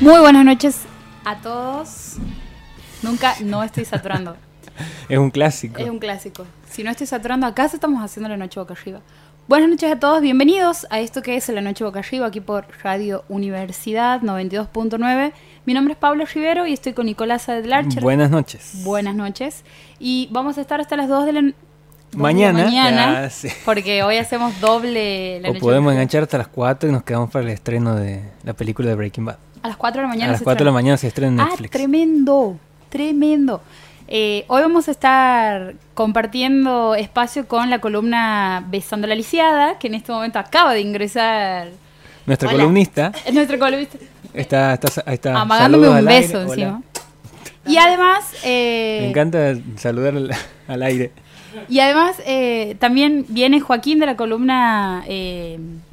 Muy buenas noches a todos. Nunca no estoy saturando. Es un clásico. Es un clásico. Si no estoy saturando, acá estamos haciendo la noche boca arriba. Buenas noches a todos, bienvenidos a esto que es la noche boca arriba, aquí por Radio Universidad 92.9. Mi nombre es Pablo Rivero y estoy con Nicolás Adlarcher. Buenas noches. Buenas noches. Y vamos a estar hasta las 2 de la, dos de la Mañana, mañana, ya, sí. porque hoy hacemos doble la O noche podemos boca enganchar hasta las 4 y nos quedamos para el estreno de la película de Breaking Bad. A las 4 de la mañana. a las se 4 de la mañana se estrena en Ah, Netflix. tremendo, tremendo. Eh, hoy vamos a estar compartiendo espacio con la columna Besando la Lisiada, que en este momento acaba de ingresar. Nuestra Hola. columnista Es nuestra columnista. está, está, está. amagándome Saludos un beso aire. Hola. encima. Y además, eh, Me encanta saludar al, al aire. y además eh, también viene Joaquín de la columna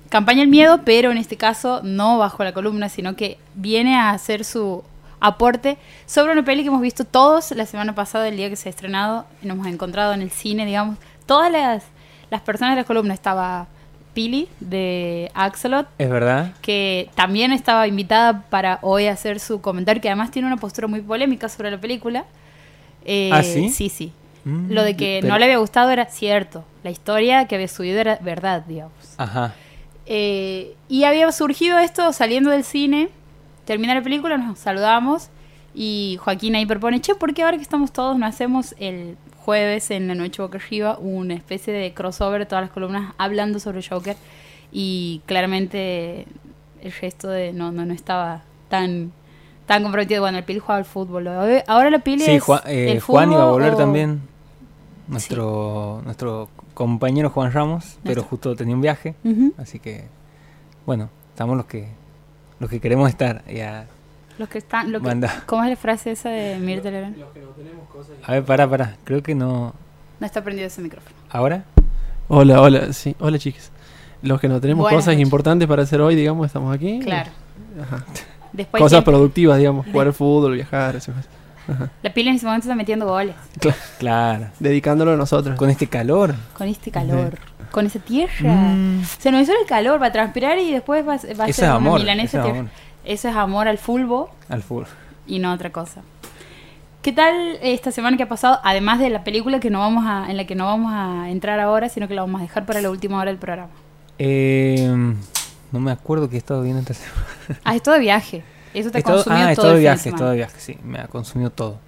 Campaña el Miedo, pero en este caso no bajo la columna, sino que viene a hacer su aporte sobre una peli que hemos visto todos la semana pasada, el día que se ha estrenado, nos hemos encontrado en el cine, digamos. Todas las, las personas de la columna estaba Pili de Axolot, Es verdad. que también estaba invitada para hoy hacer su comentario, que además tiene una postura muy polémica sobre la película. Eh, ¿Ah, sí? Sí, sí. Mm, Lo de que pero- no le había gustado era cierto. La historia que había subido era verdad, digamos. Ajá. Eh, y había surgido esto saliendo del cine. Termina la película, nos saludamos. Y Joaquín ahí propone, che, ¿por qué ahora que estamos todos no hacemos el jueves en la noche boca arriba una especie de crossover de todas las columnas hablando sobre Joker? Y claramente el resto de no, no, no estaba tan, tan comprometido. Bueno, el Pili jugaba al fútbol. Ahora la Pili Sí, es Juan, eh, el Juan iba a volver o- también. Nuestro, nuestro compañero Juan Ramos, pero justo tenía un viaje. Así que, bueno, estamos los que los que queremos estar. Ya. Los que están... Lo que-. ¿Cómo es la frase esa de Mirta Legrand? A ver, para, para. Creo que no. No está prendido ese micrófono. ¿Ahora? Hola, hola, sí, hola chicas. Los que no tenemos Buenas cosas noches. importantes para hacer hoy, digamos, estamos aquí. Claro. Ajá. Después Cosas productivas, digamos, jugar al fútbol, viajar, esas cosas. Ajá. La pila en ese momento está metiendo goles. Claro. Dedicándolo a nosotros. Con este calor. Con este calor. Con esa tierra. Mm. Se nos hizo el calor, va a transpirar y después va, va a ser es una amor. milanesa Eso es tierra. amor. Eso es amor al fulbo Al fútbol. y no otra cosa. ¿Qué tal esta semana que ha pasado? Además de la película que no vamos a, en la que no vamos a entrar ahora, sino que la vamos a dejar para la última hora del programa. Eh, no me acuerdo que he estado viendo esta semana. Ah, esto de viaje. Eso te ha consumido ah, todo de viaje, estado de viaje, sí. Me ha consumido todo.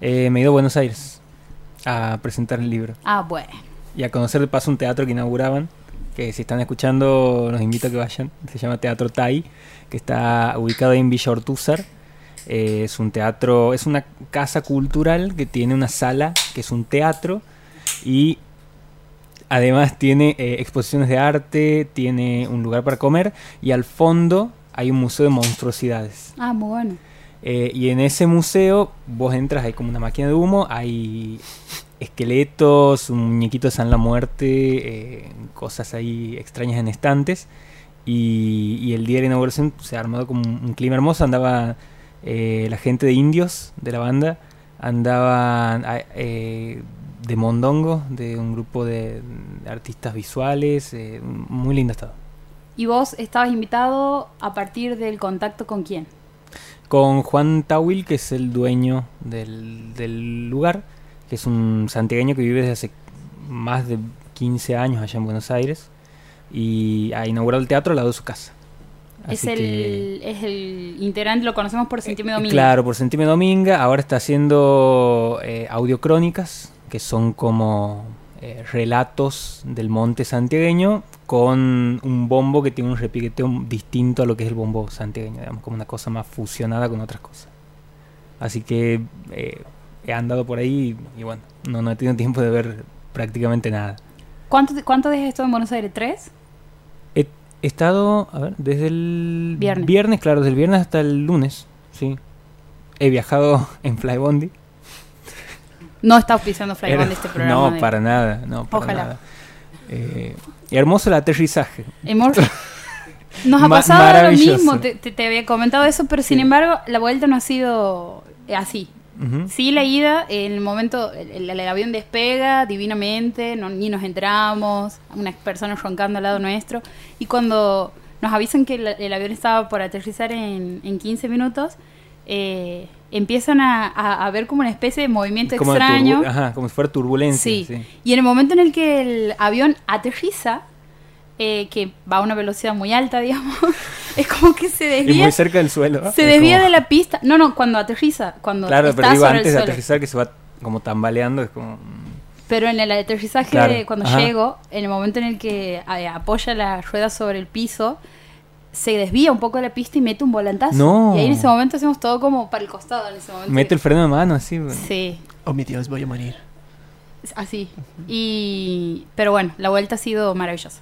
Eh, me he ido a Buenos Aires a presentar el libro. Ah, bueno. Y a conocer de paso un teatro que inauguraban. Que si están escuchando, los invito a que vayan. Se llama Teatro Tai, que está ubicado en Villa Ortúzar. Eh, es un teatro, es una casa cultural que tiene una sala que es un teatro y además tiene eh, exposiciones de arte, tiene un lugar para comer y al fondo hay un museo de monstruosidades. Ah, muy bueno. Eh, y en ese museo vos entras, hay como una máquina de humo, hay esqueletos, un muñequito de San la Muerte, eh, cosas ahí extrañas en estantes. Y, y el día de la inauguración se ha armado como un, un clima hermoso, andaba eh, la gente de indios de la banda, andaban ah, de Mondongo, de un grupo de, artistas visuales, muy lindo estado. ¿Y vos estabas invitado a partir del contacto con quién? con Juan Tawil, que es el dueño del, del lugar, que es un santiagueño que vive desde hace más de 15 años allá en Buenos Aires y ha inaugurado el teatro al lado de su casa. Es el, es el integrante, lo conocemos por Sentime Domingo. Claro, por Sentime Dominga, ahora está haciendo eh, audiocrónicas, que son como eh, relatos del monte santiagueño con un bombo que tiene un repiqueteo distinto a lo que es el bombo santiagueño, digamos, como una cosa más fusionada con otras cosas. Así que eh, he andado por ahí y bueno, no, no he tenido tiempo de ver prácticamente nada. ¿Cuánto, ¿Cuánto has estado en Buenos Aires? ¿Tres? He, he estado, a ver, desde el Viernes. claro, desde el viernes hasta el lunes, sí. He viajado en Flybondi. No está auspiciando Flybound este programa. No, de- para nada, no, para Ojalá. nada. Eh, hermoso el aterrizaje. Hemos- Nos ha pasado lo mismo, te, te- te había comentado eso, pero sin Sí. embargo la vuelta no ha sido así. Ujú. Sí, la ida, en el momento, el, el- el avión despega divinamente, no- ni nos enteramos, unas personas roncando al lado nuestro. Y cuando nos avisan que el, el avión estaba por aterrizar en, en 15 minutos, eh, empiezan a, a- a ver como una especie de movimiento Como extraño. Ajá, como si fuera turbulencia. Sí. sí. Y en el momento en el que el avión aterriza, eh, que va a una velocidad muy alta, digamos, es como que se Y desvía. muy cerca del suelo. ¿no? Se Es desvía como- de la pista. No, no, cuando aterriza. Cuando Claro, está pero digo, sobre el antes de aterrizar que se va como tambaleando, es como... Pero en el aterrizaje, Claro, cuando ajá. llego, en el momento en el que eh, apoya la rueda sobre el piso, se desvía un poco de la pista y mete un volantazo. No. Y ahí en ese momento hacemos todo como para el costado. En ese momento. Mete el freno de mano así. bueno. Sí, Oh, mi Dios, voy a morir. así. Y pero bueno, la vuelta ha sido maravillosa.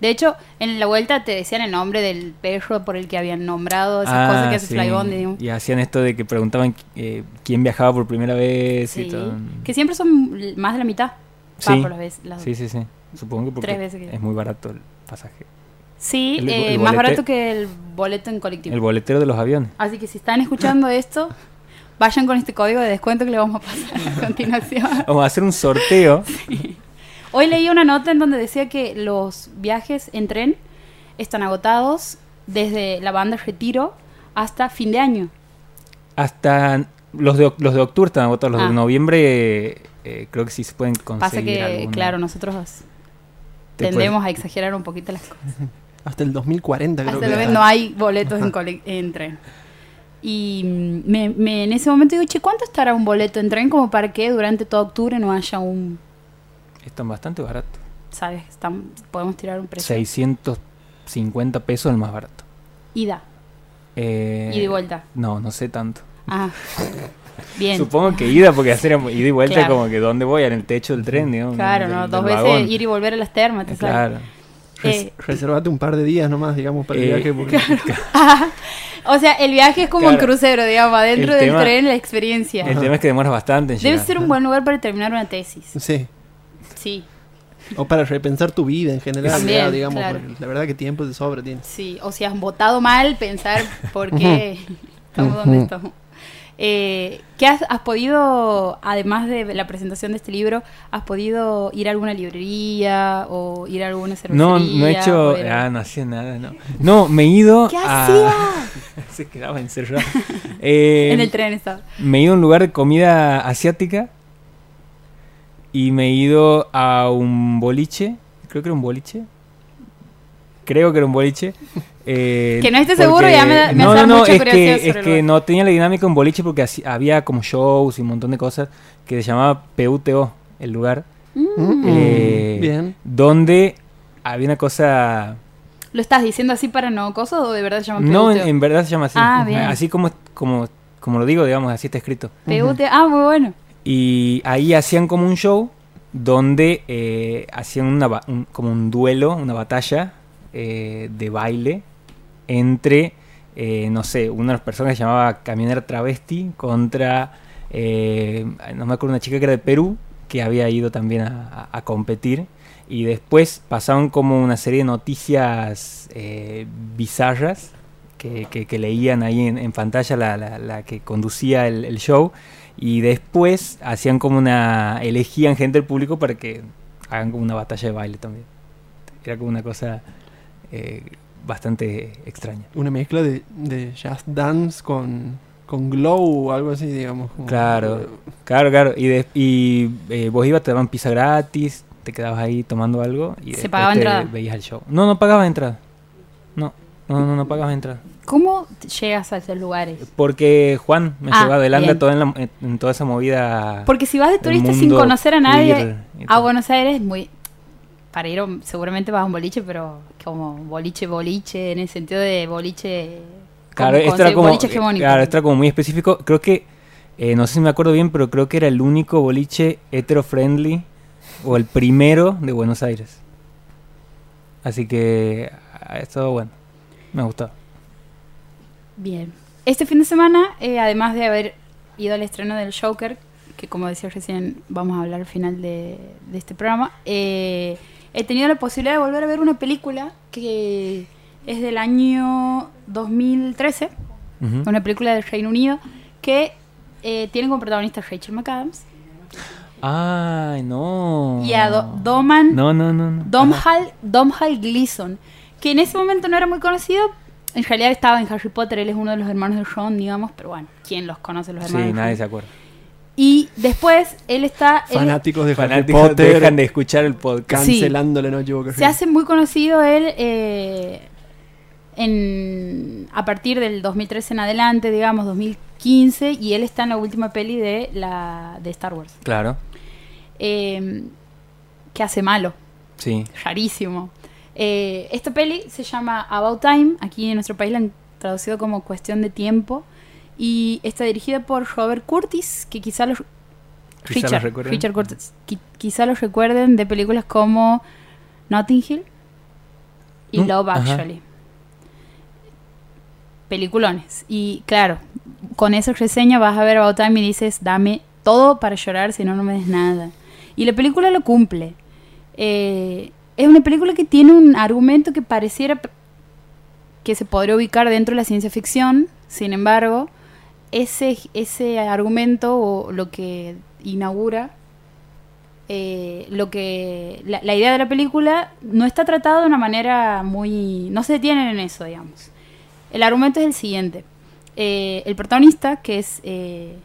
De hecho, en la vuelta te decían el nombre del perro por el que habían nombrado esas Ah, cosas que hace sí. Flybondi. Y hacían esto de que preguntaban eh, quién viajaba por primera vez y Sí. todo. Que siempre son más de la mitad. Va Sí. por las veces, las- Sí, sí, sí. Supongo que porque Tres veces que- es muy barato el pasaje. Sí, El- eh, el más barato que el boleto en colectivo. El boletero de los aviones. Así que si están escuchando esto, vayan con este código de descuento que le vamos a pasar a continuación. Vamos a hacer un sorteo. Hoy leí una nota en donde decía que los viajes en tren están agotados desde la banda Retiro hasta fin de año. Hasta los de, los de octubre están agotados. Los Ah. de noviembre eh, creo que sí se pueden conseguir. Pasa que, claro, nosotros Te tendemos a exagerar un poquito las cosas. Hasta el 2040 creo Hasta que no hay boletos en, en tren. Y me, me- en ese momento digo, che, ¿cuánto estará un boleto en tren como para que durante todo octubre no haya un, Están bastante baratos. sabes, Están- podemos tirar un precio? 650 pesos el más barato. Ida, Eh, ida y vuelta. No, no sé tanto. Ah, bien. Supongo que ida, porque hacer ida y vuelta Claro. como que ¿dónde voy? En el techo del tren, digamos. Claro, del- ¿no? del Dos veces vagón. ir y volver a las termas, te sale. Claro. Res- Eh, reservate un par de días nomás, digamos, para el Eh, viaje. Porque... O sea, el viaje es como un Claro. crucero, digamos, adentro El del tema- tren la experiencia. El tema es que demoras bastante en Debe llegar. ser un buen lugar para terminar una tesis. Sí. Sí, O para repensar tu vida en general, También, ya, digamos. claro. la verdad que tiempo de sobra tienes. sí. O si has votado mal, pensar por qué estamos donde estamos. Eh, ¿Qué has, has podido, además de la presentación de este libro, has podido ir a alguna librería o ir a alguna cervecería? No, no he hecho. Ah, no hacía nada, no. No, me he ido. ¿Qué a- hacía? Se quedaba encerrado. Eh, en el tren estaba. Me he ido a un lugar de comida asiática. Y me he ido a un boliche. Creo que era un boliche. Creo que era un boliche. Eh, Que no esté seguro, ya me da- me no, hace no, no, mucha es curiosidad que, sobre es que lugar. no tenía la dinámica de un boliche porque así- había como shows y un montón de cosas que se llamaba PUTO, el lugar. Mm. Eh, Bien. Donde había una cosa ¿Lo estás diciendo así para no cosas o de verdad se llama No, en, PUTO? en verdad se llama así. Ah, bien. Así como, como, como lo digo, digamos, así está escrito. PUTO, ah, muy bueno. Y ahí hacían como un show donde eh, hacían una, un- como un duelo, una batalla eh, de baile entre, eh, no sé, una de las personas que se llamaba Camionera Travesti contra, eh, no me acuerdo, una chica que era de Perú que había ido también a, competir. Y después pasaban como una serie de noticias eh, bizarras que, leían ahí en, pantalla la, que conducía el, show. Y después hacían como una. elegían gente del público para que hagan como una batalla de baile también. Era como una cosa bastante extraña. Una mezcla de, de jazz dance con, con glow o algo así, digamos. como- Claro. Claro, claro. Y, de- y eh, vos ibas, te daban pizza gratis, te quedabas ahí tomando algo y ¿Se pagaba te entrada? veías el show. No, no pagabas entrada. No, no, no, no pagabas entrada. ¿Cómo llegas a esos lugares? Porque Juan me Ah, llevó adelante toda en, la- en- toda esa movida. Porque si vas de turista sin conocer a nadie queer a. Buenos Aires, muy para ir seguramente vas a un boliche, pero como boliche boliche en el sentido de boliche Claro, como esto era como, boliche hegemónico. claro, esto era como muy específico. Creo que, eh, no sé si me acuerdo bien, pero creo que era el único boliche hetero-friendly o el primero de Buenos Aires. Así que ha estado bueno. Me ha gustado. Bien. Este fin de semana, eh, además de haber ido al estreno del Joker, que como decía recién vamos a hablar al final de, de este programa, eh, he tenido la posibilidad de volver a ver una película que es del año 2013, Ujú. una película del Reino Unido, que eh, tiene como protagonista Rachel McAdams Ay, no. y a Do- Doman, No, no, no. no. Domhall, Domhall Gleeson, que en ese momento no era muy conocido. En realidad estaba en Harry Potter, él es uno de los hermanos de Ron, digamos, pero bueno, ¿quién los conoce los hermanos? Sí, de nadie se acuerda. Y después él está... Fanáticos de Harry Fanáticos Potter dejan de escuchar el podcast. Sí. la noche Boca se hace muy conocido él eh, en, a partir del 2013 en adelante, digamos, 2015, y él está en la última peli de, la, de Star Wars. Claro, Eh, que hace malo, sí. rarísimo. Eh, esta peli se llama About Time, aquí en nuestro país la han traducido como Cuestión de Tiempo, y está dirigida por Robert Curtis, que quizá los... Quizá Richard, los. Richard Curtis, qui- quizá los recuerden de películas como Notting Hill y Mm, Love ajá. Actually. Peliculones. Y claro, con esa reseña vas a ver About Time y dices, dame todo para llorar, si no, no me des nada. Y la película lo cumple. Eh, es una película que tiene un argumento que pareciera que se podría ubicar dentro de la ciencia ficción, sin embargo, ese, ese argumento o lo que inaugura, eh, lo que la, la idea de la película no está tratada de una manera muy... no se detienen en eso, digamos. El argumento es el siguiente. Eh, el protagonista, que es eh,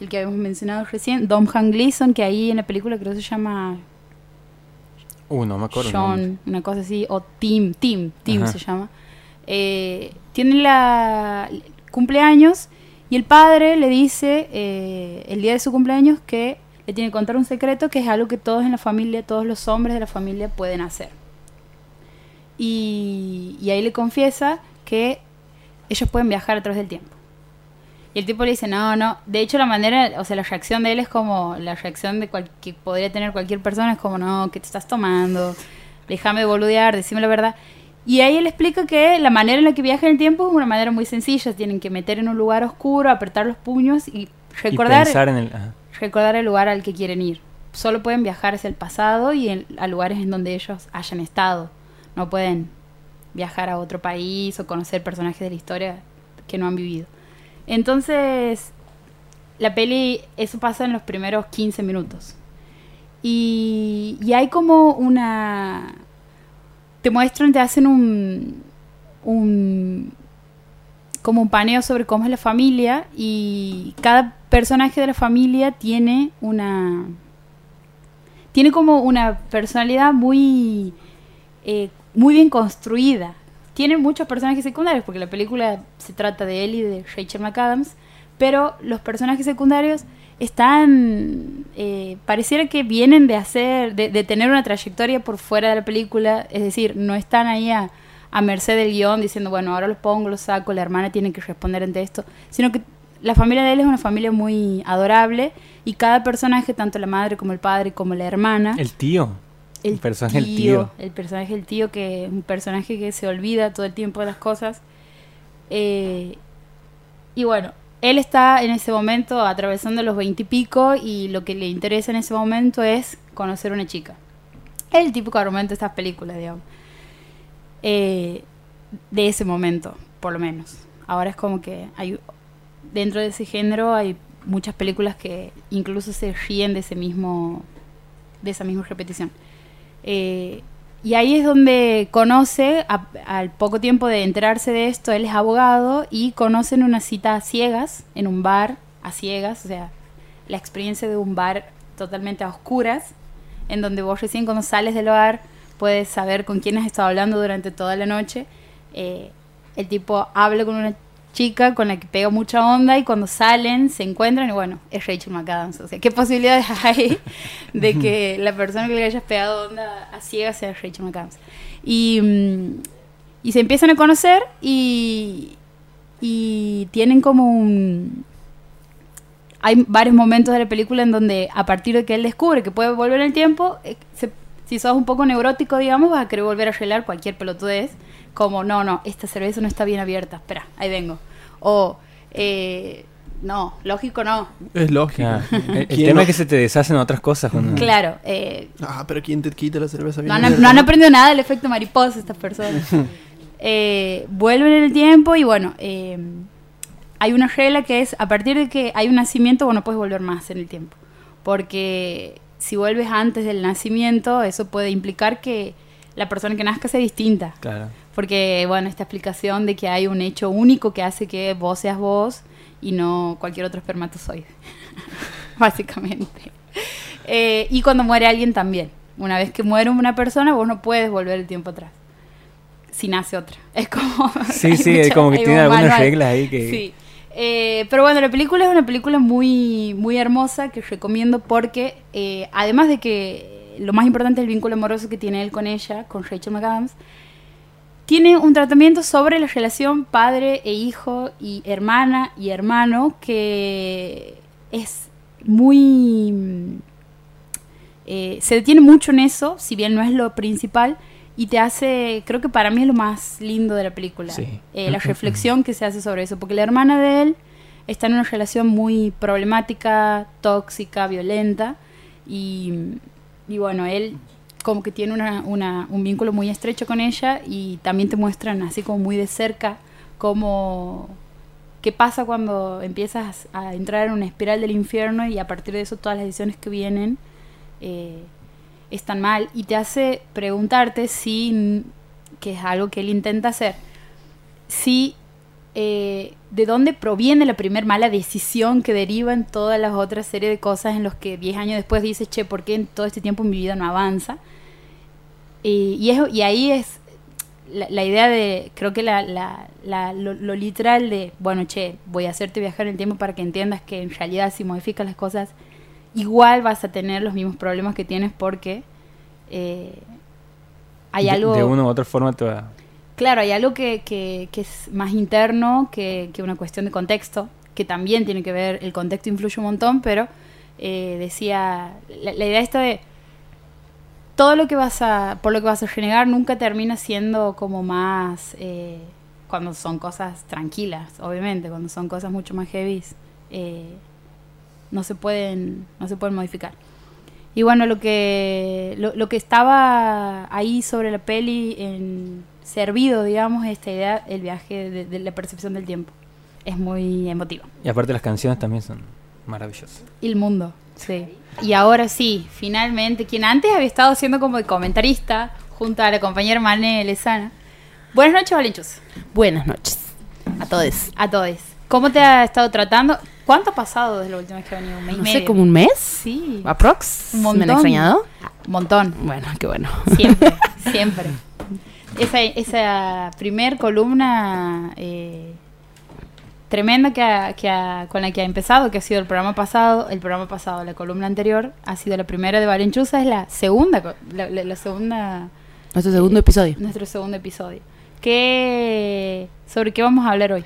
el que habíamos mencionado recién, Dom Han Gleason, que ahí en la película creo que se llama Uh, no me acuerdo. John, una cosa así, o Tim, Tim, Tim Ajá. se llama. Tiene la cumpleaños y el padre le dice eh, el día de su cumpleaños que le tiene que contar un secreto que es algo que todos en la familia, todos los hombres de la familia pueden hacer. Y, ahí le confiesa que ellos pueden viajar a través del tiempo. Y el tipo le dice, no, no. De hecho, la manera, o sea, la reacción de él es como la reacción de cual, que podría tener cualquier persona, es como, no, ¿qué te estás tomando? Déjame de boludear, decime la verdad. Y ahí él explica que la manera en la que viaja en el tiempo es una manera muy sencilla. Tienen que meter en un lugar oscuro, apretar los puños y recordar, en el. recordar el lugar al que quieren ir. Solo pueden viajar hacia el pasado y en- a lugares en donde ellos hayan estado. No pueden viajar a otro país o conocer personajes de la historia que no han vivido. Entonces, la peli, eso pasa en los primeros 15 minutos. Y, y hay como una... Te muestran, te hacen un... como un paneo sobre cómo es la familia y cada personaje de la familia tiene una tiene como una personalidad muy eh, muy bien construida. Tiene muchos personajes secundarios porque la película se trata de él y de Rachel McAdams pero los personajes secundarios están eh, pareciera que vienen de hacer de, de tener una trayectoria por fuera de la película es decir no están ahí a, a merced del guion diciendo bueno ahora los pongo los saco la hermana tiene que responder ante esto sino que la familia de él es una familia muy adorable y cada personaje tanto la madre como el padre como la hermana El tío. El personaje del tío. el personaje del tío que es un personaje que se olvida todo el tiempo de las cosas Eh, y bueno él está en ese momento atravesando los veintipico y, lo que le interesa en ese momento es conocer una chica. El típico argumento de estas películas digamos. Eh, de ese momento por lo menos. Ahora es como que hay dentro de ese género hay muchas películas que incluso se ríen de ese mismo de esa misma repetición. Eh, y ahí es donde conoce, al poco tiempo de enterarse de esto, él es abogado y conocen una cita a ciegas, en un bar a ciegas, o sea, la experiencia de un bar totalmente a oscuras, en donde vos recién cuando sales del bar puedes saber con quién has estado hablando durante toda la noche. Eh, el tipo habla con una chica con la que pega mucha onda y cuando salen se encuentran y bueno, es Rachel McAdams. O sea, ¿qué posibilidades hay de que la persona que le hayas pegado onda a ciegas sea Rachel McAdams? Y, mm, y se empiezan a conocer y, y tienen como un... Hay varios momentos de la película en donde a partir de que él descubre que puede volver en el tiempo, eh, si sos un poco neurótico, digamos, vas a querer volver a arreglar cualquier pelotudez. Como, no, no, esta cerveza no está bien abierta, espera, ahí vengo. O, eh, no, lógico no. Es lógico. Claro. El, el ¿Quién tema no? es que se te deshacen otras cosas. Cuando... Claro, eh, Ah, pero ¿quién te quita la cerveza? no, bien no han aprendido nada del efecto mariposa estas personas. Eh, vuelven en el tiempo y bueno, eh, hay una regla que es, a partir de que hay un nacimiento, bueno, puedes volver más en el tiempo. Porque si vuelves antes del nacimiento, eso puede implicar que la persona que nazca sea distinta. Claro. Porque, bueno, esta explicación de que hay un hecho único que hace que vos seas vos y no cualquier otro espermatozoide. Básicamente. Eh, y cuando muere alguien también. Una vez que muere una persona, vos no puedes volver el tiempo atrás. Si nace otra. Es como. Sí, sí, mucha- como que tiene un algunas manual. reglas ahí que... Sí. Eh, pero bueno, la película es una película muy, muy hermosa que recomiendo porque, eh, además de que lo más importante es el vínculo amoroso que tiene él con ella, con Rachel McAdams, tiene un tratamiento sobre la relación padre e hijo y hermana y hermano que es muy... mm, eh, se detiene mucho en eso, si bien no es lo principal, y te hace, creo que para mí es lo más lindo de la película, Sí. eh, la reflexión que se hace sobre eso, porque la hermana de él está en una relación muy problemática, tóxica, violenta, y, y bueno, él como que tiene una, un vínculo muy estrecho con ella y también te muestran así como muy de cerca cómo qué pasa cuando empiezas a entrar en una espiral del infierno y a partir de eso todas las decisiones que vienen eh, están mal y te hace preguntarte si, que es algo que él intenta hacer, si eh, de dónde proviene la primer mala decisión que deriva en todas las otras series de cosas en los que 10 años después dices, che, ¿por qué en todo este tiempo mi vida no avanza? Y, y, es- y ahí es la, la idea de, creo que la, la- la- lo, lo literal de, bueno, che, voy a hacerte viajar en el tiempo para que entiendas que en realidad si modificas las cosas, igual vas a tener los mismos problemas que tienes porque eh, hay de- algo... De una u otra forma te va... Claro, hay algo que, que- que es más interno que, que una cuestión de contexto, que también tiene que ver, el contexto influye un montón, pero eh, decía, la, la idea esta de todo lo que vas a, por lo que vas a renegar nunca termina siendo como más, eh, cuando son cosas tranquilas, obviamente, cuando son cosas mucho más heavy, eh, no se pueden, no se pueden modificar. Y bueno, lo que, lo, lo que estaba ahí sobre la peli en servido, digamos, esta idea, el viaje de, de la percepción del tiempo. Es muy emotivo. Y aparte las canciones también son maravillosas. Y el mundo, sí. Y ahora sí, finalmente, quien antes había estado siendo como de comentarista junto a la compañera Mane Lezana. Buenas noches, Valenchus. Buenas noches a todos. A todos. ¿Cómo te ha estado tratando? ¿Cuánto ha pasado desde la última vez que ha venido? ¿Un mes y No sé, medio? como un mes. Sí. Aprox. Un ¿Me han montón. extrañado? Un montón. Bueno, qué bueno. Siempre, siempre. Esa, esa primer columna eh, tremenda que, ha- que ha- con la que ha empezado, que ha sido el programa pasado, el programa pasado, la columna anterior, ha sido la primera de Valenchuza, es la segunda, la, la- la segunda, Nuestro segundo episodio. nuestro segundo episodio. ¿Qué, ¿Sobre qué vamos a hablar hoy?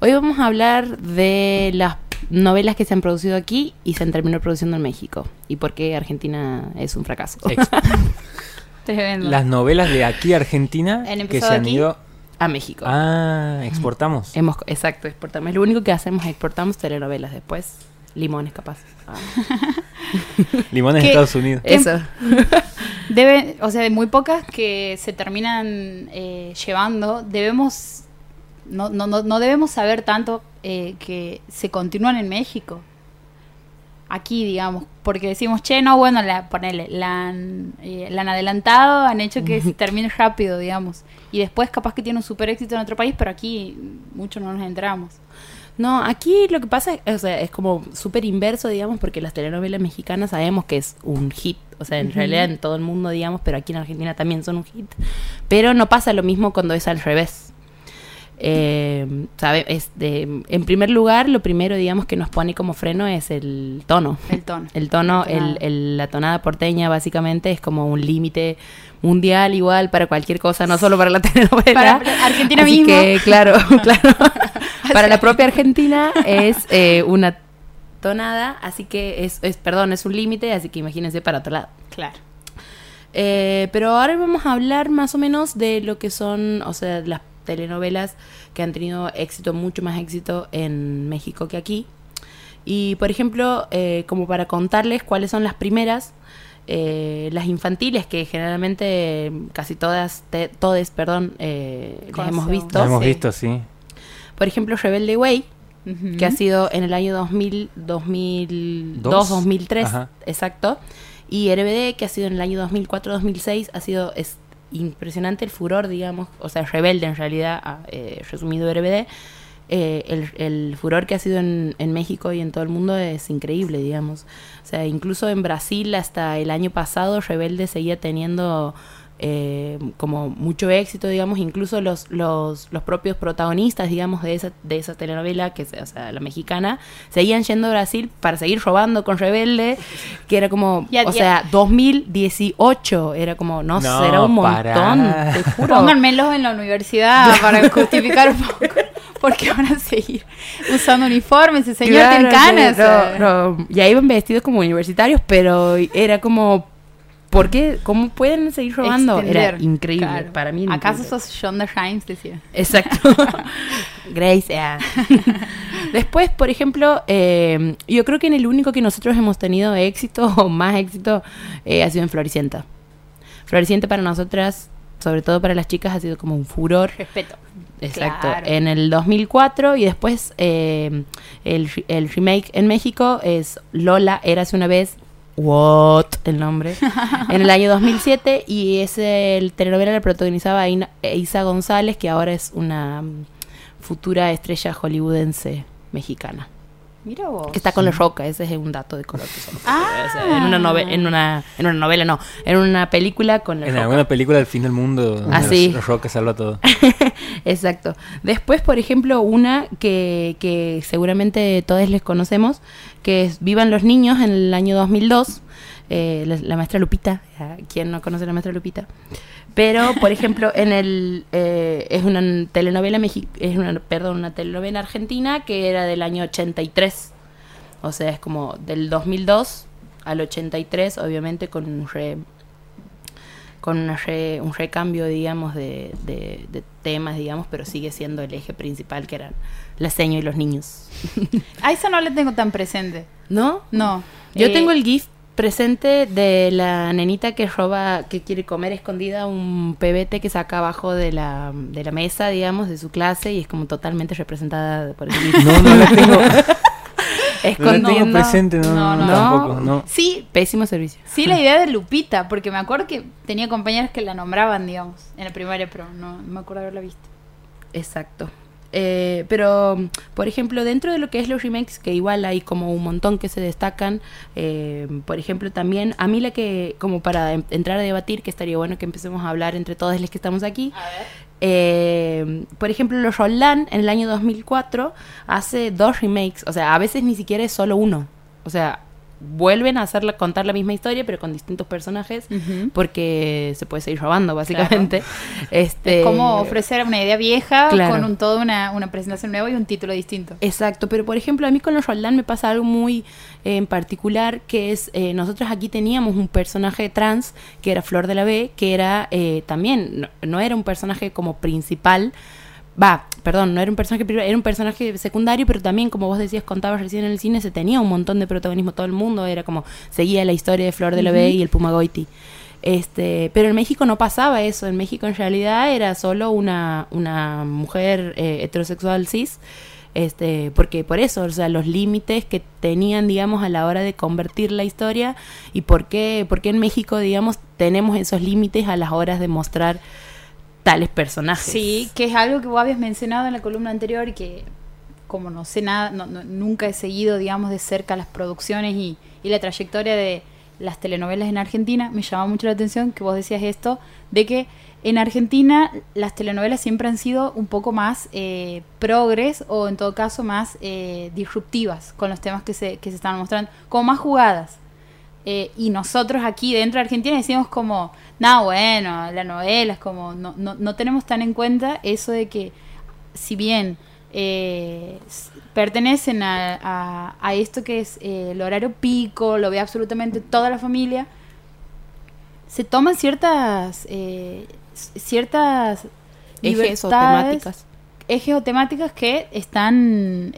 Hoy vamos a hablar de las novelas que se han producido aquí y se han terminado produciendo en México. Y por qué Argentina es un fracaso. Las novelas de aquí Argentina ¿Han que se han aquí? ido... A México. Ah, exportamos. Hemos, exacto, exportamos. Lo único que hacemos es exportamos telenovelas después. Limones, capaz. Ah. Limones de. Estados Unidos. Eso. Debe, o sea, de muy pocas que se terminan eh, llevando, debemos, no, no, no, no debemos saber tanto eh, que se continúan en México. Aquí, digamos, porque decimos, che, no, bueno, la, ponele, la han, eh, la han adelantado, han hecho que se termine rápido, digamos. Y después capaz que tiene un super éxito en otro país, pero aquí mucho no nos enteramos. No, aquí lo que pasa es, o sea, es como súper inverso, digamos, porque las telenovelas mexicanas sabemos que es un hit. O sea, en realidad en todo el mundo, digamos, pero aquí en Argentina también son un hit. Pero no pasa lo mismo cuando es al revés. Eh, sabe, es de- en primer lugar, lo primero, digamos, que nos pone como freno es el tono. El tono. El tono, La el, la tonada porteña básicamente es como un límite mundial igual para cualquier cosa, no solo para la telenovela. Para Argentina Así mismo. que, claro, claro. para la propia Argentina es eh, una tonada, así que es, es perdón, es un límite, así que imagínense para otro lado. Claro. Eh, pero ahora vamos a hablar más o menos de lo que son, o sea, las telenovelas que han tenido éxito, mucho más éxito en México que aquí. Y, por ejemplo, eh, como para contarles cuáles son las primeras, eh, las infantiles, que generalmente casi todas, te- todes, perdón, eh, las hemos visto. Lo hemos sí. visto, sí. Por ejemplo, Rebelde Way, que ha sido en el año 2000, 2002, Dos. 2003, Ajá. exacto. Y RBD, que ha sido en el año 2004, 2006, ha sido es impresionante el furor, digamos, o sea, rebelde en realidad, ah, eh, resumido RBD. eh, el, el furor que ha sido en, en México y en todo el mundo es increíble, digamos. O sea, incluso en Brasil hasta el año pasado Rebelde seguía teniendo eh, como mucho éxito, digamos, incluso los, los, los propios protagonistas, digamos, de esa, de esa telenovela, que es, o sea, la mexicana, seguían yendo a Brasil para seguir robando con Rebelde, que era como, Ya- o ya- sea, 2018, era como, no, No, será un montón, te juro. Pónganmelos en la universidad para justificar un poco. Porque van a seguir usando uniformes, ese señor Claro, tiene canas. pero- eh. no, ya iban vestidos como universitarios, pero era como, ¿por qué? ¿Cómo pueden seguir robando? Era increíble, claro. para mí. ¿Acaso increíble. sos Shonda Rhimes? Decía. Exacto. Grace. ah. Después, por ejemplo, eh, yo creo que en el único que nosotros hemos tenido éxito o más éxito eh, ha sido en Floricienta. Floricienta para nosotras, sobre todo para las chicas, ha sido como un furor. Respeto. Exacto. Claro. En el 2004 y después eh, el remake en México es Lola, Érase una vez. What? El nombre. en el año 2007 y es el telenovela la protagonizaba Ina- Isa González, que ahora es una futura estrella hollywoodense mexicana. Mira vos. Que está con la roca, ese es un dato de color. que solo- Ah. o sea, en, una nove- en, una, en una novela, no, en una película con la En roca. alguna película del fin del mundo, Ah, los- sí. los Rock salva todo. Exacto. Después, por ejemplo, una que, que seguramente todos les conocemos, que es Vivan los Niños en el año 2002. eh, la, la maestra Lupita, ¿a ¿quién no conoce a la maestra Lupita? Pero, por ejemplo, en el eh, es una telenovela mexi es una, perdón, una telenovela argentina que era del año 83. O sea, es como del 2002 al 83, obviamente con un re, con una re- un recambio, digamos, de, de- de temas, digamos, pero sigue siendo el eje principal que eran la seño y los niños. A esa no la tengo tan presente. ¿No? No. Yo Eh, tengo el GIF presente de la nenita que roba, que quiere comer escondida un pebete que saca abajo de la, de la mesa, digamos, de su clase y es como totalmente representada por el. No, no la tengo, no la Escondiendo. tengo presente, no, No, no, no. tampoco, no. Sí, Pésimo servicio. sí, la idea de Lupita, porque me acuerdo que tenía compañeros que la nombraban, digamos, en la primaria, pero no, no me acuerdo haberla visto. Exacto. Eh, pero, por ejemplo, dentro de lo que es los remakes, que igual hay como un montón que se destacan, eh, por ejemplo, también, a mí la que, como para em- entrar a debatir, que estaría bueno que empecemos a hablar entre todos los que estamos aquí, A ver. eh, por ejemplo, los Roland en el año 2004 hace dos remakes, o sea, a veces ni siquiera es solo uno, o sea, vuelven a hacerla, contar la misma historia, pero con distintos personajes, porque se puede seguir robando, básicamente. Este, Es como ofrecer una idea vieja Claro. con un, toda una, una presentación nueva y un título distinto. Exacto, pero por ejemplo a mí con los Roldán me pasa algo muy eh, en particular que es, eh, nosotros aquí teníamos un personaje trans que era Flor de la B, que era eh, también, no, no era un personaje como principal, va, perdón, no era un personaje era un personaje secundario, pero también como vos decías, contabas recién en el cine, se tenía un montón de protagonismo todo el mundo, era como, seguía la historia de Flor de la B y el Puma Goiti. Este, pero en México no pasaba eso. En México en realidad era solo una, una mujer eh, heterosexual cis. Este, porque por eso, o sea, los límites que tenían, digamos, a la hora de convertir la historia y por qué, por qué en México, digamos, tenemos esos límites a las horas de mostrar tales personajes. Sí, que es algo que vos habías mencionado en la columna anterior y que como no sé nada, no- no- nunca he seguido, digamos, de cerca las producciones y, y la trayectoria de las telenovelas en Argentina, me llama mucho la atención que vos decías esto, de que en Argentina las telenovelas siempre han sido un poco más eh, progres o en todo caso más eh, disruptivas con los temas que se, que se están mostrando, como más jugadas. Eh, y nosotros aquí dentro de Argentina decimos como, no, bueno, la novela es como, no, no, no tenemos tan en cuenta eso de que si bien eh, pertenecen a, a- a esto que es eh, el horario pico, lo ve absolutamente toda la familia, se toman ciertas, eh, ciertas Ejes o temáticas. ejes o temáticas que están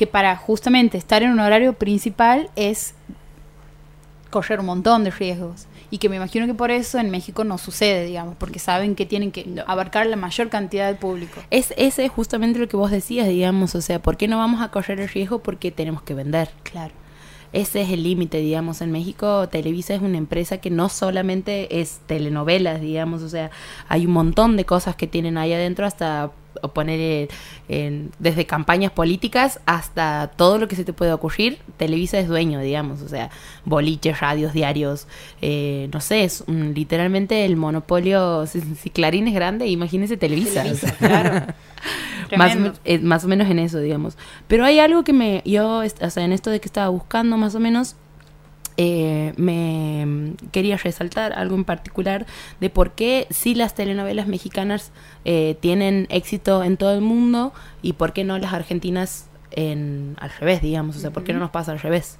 que para justamente estar en un horario principal es correr un montón de riesgos y que me imagino que por eso en México no sucede, digamos, porque saben que tienen que No. abarcar la mayor cantidad de público. Es, ese es justamente lo que vos decías, digamos, o sea, ¿por qué no vamos a correr el riesgo? Porque tenemos que vender. Claro. ese es el límite, digamos. En México, Televisa es una empresa que no solamente es telenovelas, digamos, o sea, hay un montón de cosas que tienen ahí adentro, hasta poner eh, en- desde campañas políticas hasta todo lo que se te puede ocurrir. Televisa es dueño, digamos, o sea, boliches, radios, diarios, eh, no sé, es un- literalmente el monopolio. Si, si Clarín es grande, imagínese Televisa. Televisa, o sea. claro. más, o eh, más o menos en eso, digamos. Pero hay algo que me, yo, o sea, en esto de que estaba buscando más o menos, eh, me mm, quería resaltar algo en particular de por qué si las telenovelas mexicanas eh, tienen éxito en todo el mundo y por qué no las argentinas en, al revés, digamos, o sea, por qué no nos pasa al revés.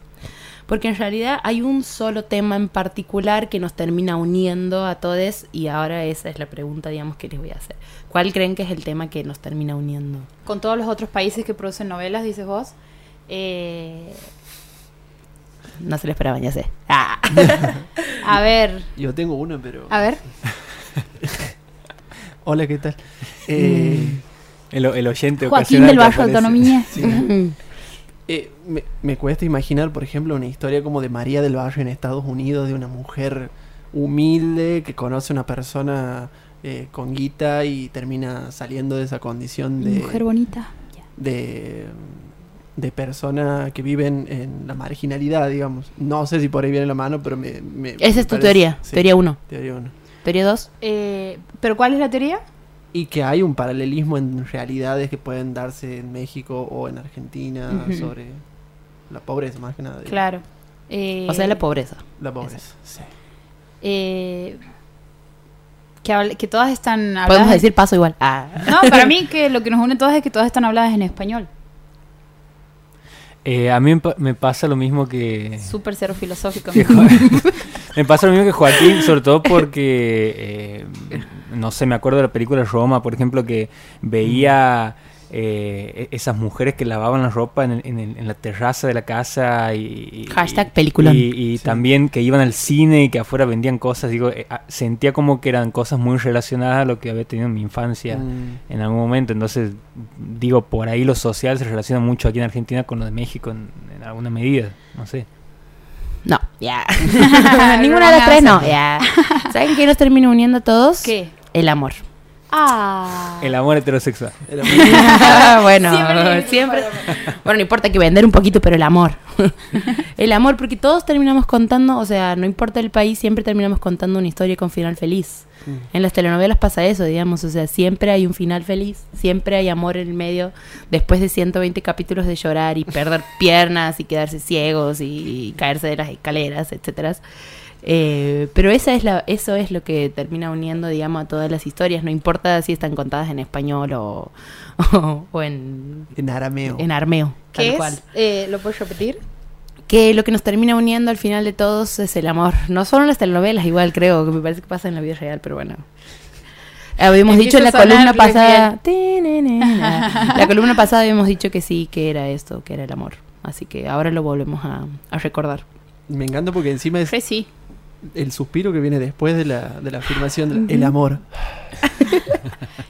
Porque en realidad hay un solo tema en particular que nos termina uniendo a todos y ahora esa es la pregunta, digamos, que les voy a hacer. ¿Cuál creen que es el tema que nos termina uniendo? Con todos los otros países que producen novelas, dices vos. Eh, No se lo esperaban, ya sé. Ah. a ver, Yo tengo uno, pero... a ver. Hola, ¿qué tal? Eh, El, el oyente Joaquín ocasional del aparece. Autonomía. sí. Eh, me, me cuesta imaginar, por ejemplo, una historia como de María del Barrio en Estados Unidos, de una mujer humilde que conoce a una persona eh, con guita y termina saliendo de esa condición de, Mujer bonita. Ya. de, de persona que vive en, la marginalidad, digamos. No sé si por ahí viene la mano, pero me... me- Esa me es tu parece- teoría. sí, Teoría 1. teoría uno. Teoría 2. Eh, ¿Pero cuál es la teoría? Y que hay un paralelismo en realidades que pueden darse en México o en Argentina sobre la pobreza, más que nada. digo. Claro. Eh, O sea, la pobreza. La pobreza, sí. eh, que, que todas están habladas. Podemos decir paso igual. Ah. No, para mí que lo que nos une todas es que todas están habladas en español. Eh, a mí me pa- me pasa lo mismo que... Súper cero filosófico. que me pasa lo mismo que Joaquín, sobre todo porque, eh, no sé, me acuerdo de la película Roma, por ejemplo, que veía eh, e- esas mujeres que lavaban la ropa en, el- en el- en la terraza de la casa y... y- Hashtag peliculón. Y, y también que iban al cine y que afuera vendían cosas, digo, eh, ah, sentía como que eran cosas muy relacionadas a lo que había tenido en mi infancia Mm, en algún momento. Entonces, digo, por ahí lo social se relaciona mucho aquí en Argentina con lo de México en, en alguna medida, no sé. No, ya. Ninguna de las tres no, ya. ¿Saben qué nos termina uniendo a todos? ¿Qué? El amor. Ah. El amor heterosexual. bueno, Siempre Bueno, no importa que vender un poquito, pero el amor. el amor, porque todos terminamos contando, o sea, no importa el país, siempre terminamos contando una historia con final feliz. Mm. En las telenovelas pasa eso, digamos, o sea, siempre hay un final feliz, siempre hay amor en el medio, después de 120 capítulos de llorar y perder piernas y quedarse ciegos y, caerse de las escaleras, etcétera. Eh, pero esa es la, eso es lo que termina uniendo, digamos, a todas las historias, no importa si están contadas en español o, o, o en, en arameo. en armeo, ¿Qué tal es? cual. Eh, ¿Lo puedes repetir? Que lo que nos termina uniendo al final de todos es el amor. No solo en las telenovelas, igual creo, que me parece que pasa en la vida real, pero bueno. Habíamos dicho en la columna pasada. La columna pasada habíamos dicho que sí, que era esto, que era el amor. Así que ahora lo volvemos a, a recordar. Me encanta porque encima es Re sí. El suspiro que viene después de la, de la afirmación, del- el amor.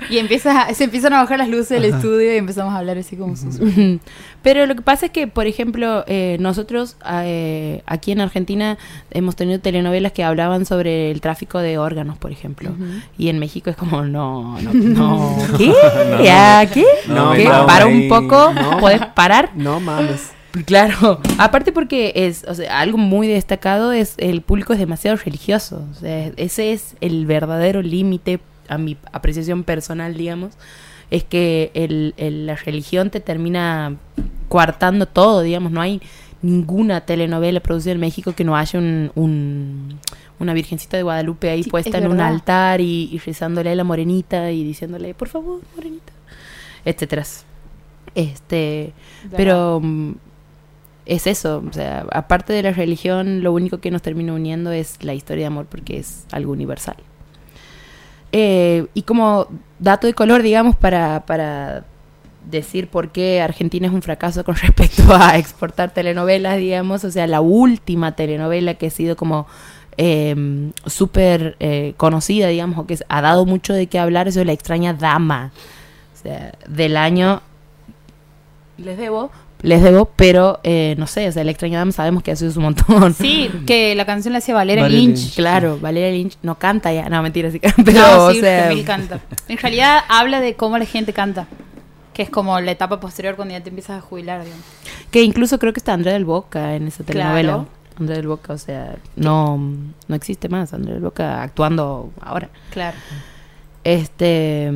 Y empieza, se empiezan a bajar las luces del Ajá. estudio y empezamos a hablar así como. Ujú. Pero lo que pasa es que, por ejemplo, eh, nosotros eh, aquí en Argentina hemos tenido telenovelas que hablaban sobre el tráfico de órganos, por ejemplo. Y en México es como, no, no, no. ¿Qué? No, ¿Ya? ¿Qué? no, ¿Qué? Para un poco, No. ¿puedes parar? No mames. Claro, aparte porque es, o sea, algo muy destacado es el público es demasiado religioso, o sea, ese es el verdadero límite a mi apreciación personal, digamos, es que el, el- la religión te termina coartando todo, digamos, no hay ninguna telenovela producida en México que no haya un, un- una virgencita de Guadalupe ahí Sí, puesta es en un altar y, y rezándole a la morenita y diciéndole, por favor, morenita, etcétera. Este, pero es eso, o sea, aparte de la religión, lo único que nos termina uniendo es la historia de amor porque es algo universal. Eh, y como dato de color, digamos, para, para decir por qué Argentina es un fracaso con respecto a exportar telenovelas, digamos, o sea, la última telenovela que ha sido como eh, súper conocida, digamos, o que ha dado mucho de qué hablar, eso es La extraña dama, del año les debo les debo, pero eh, no sé, o sea, el extraño Adam sabemos que ha sido un montón. Sí, que la canción la hacía Valeria Valeria Lynch. Lynch. Claro, Valeria Lynch no canta ya, no, mentira, sí canta, pero, no, o sí, sea, Gemil canta. En realidad habla de cómo la gente canta. Que es como la etapa posterior cuando ya te empiezas a jubilar, digamos. que incluso creo que está Andrea del Boca en esa telenovela. Claro. Andrea del Boca, o sea, no, no existe más Andrea del Boca actuando ahora. Claro. Este,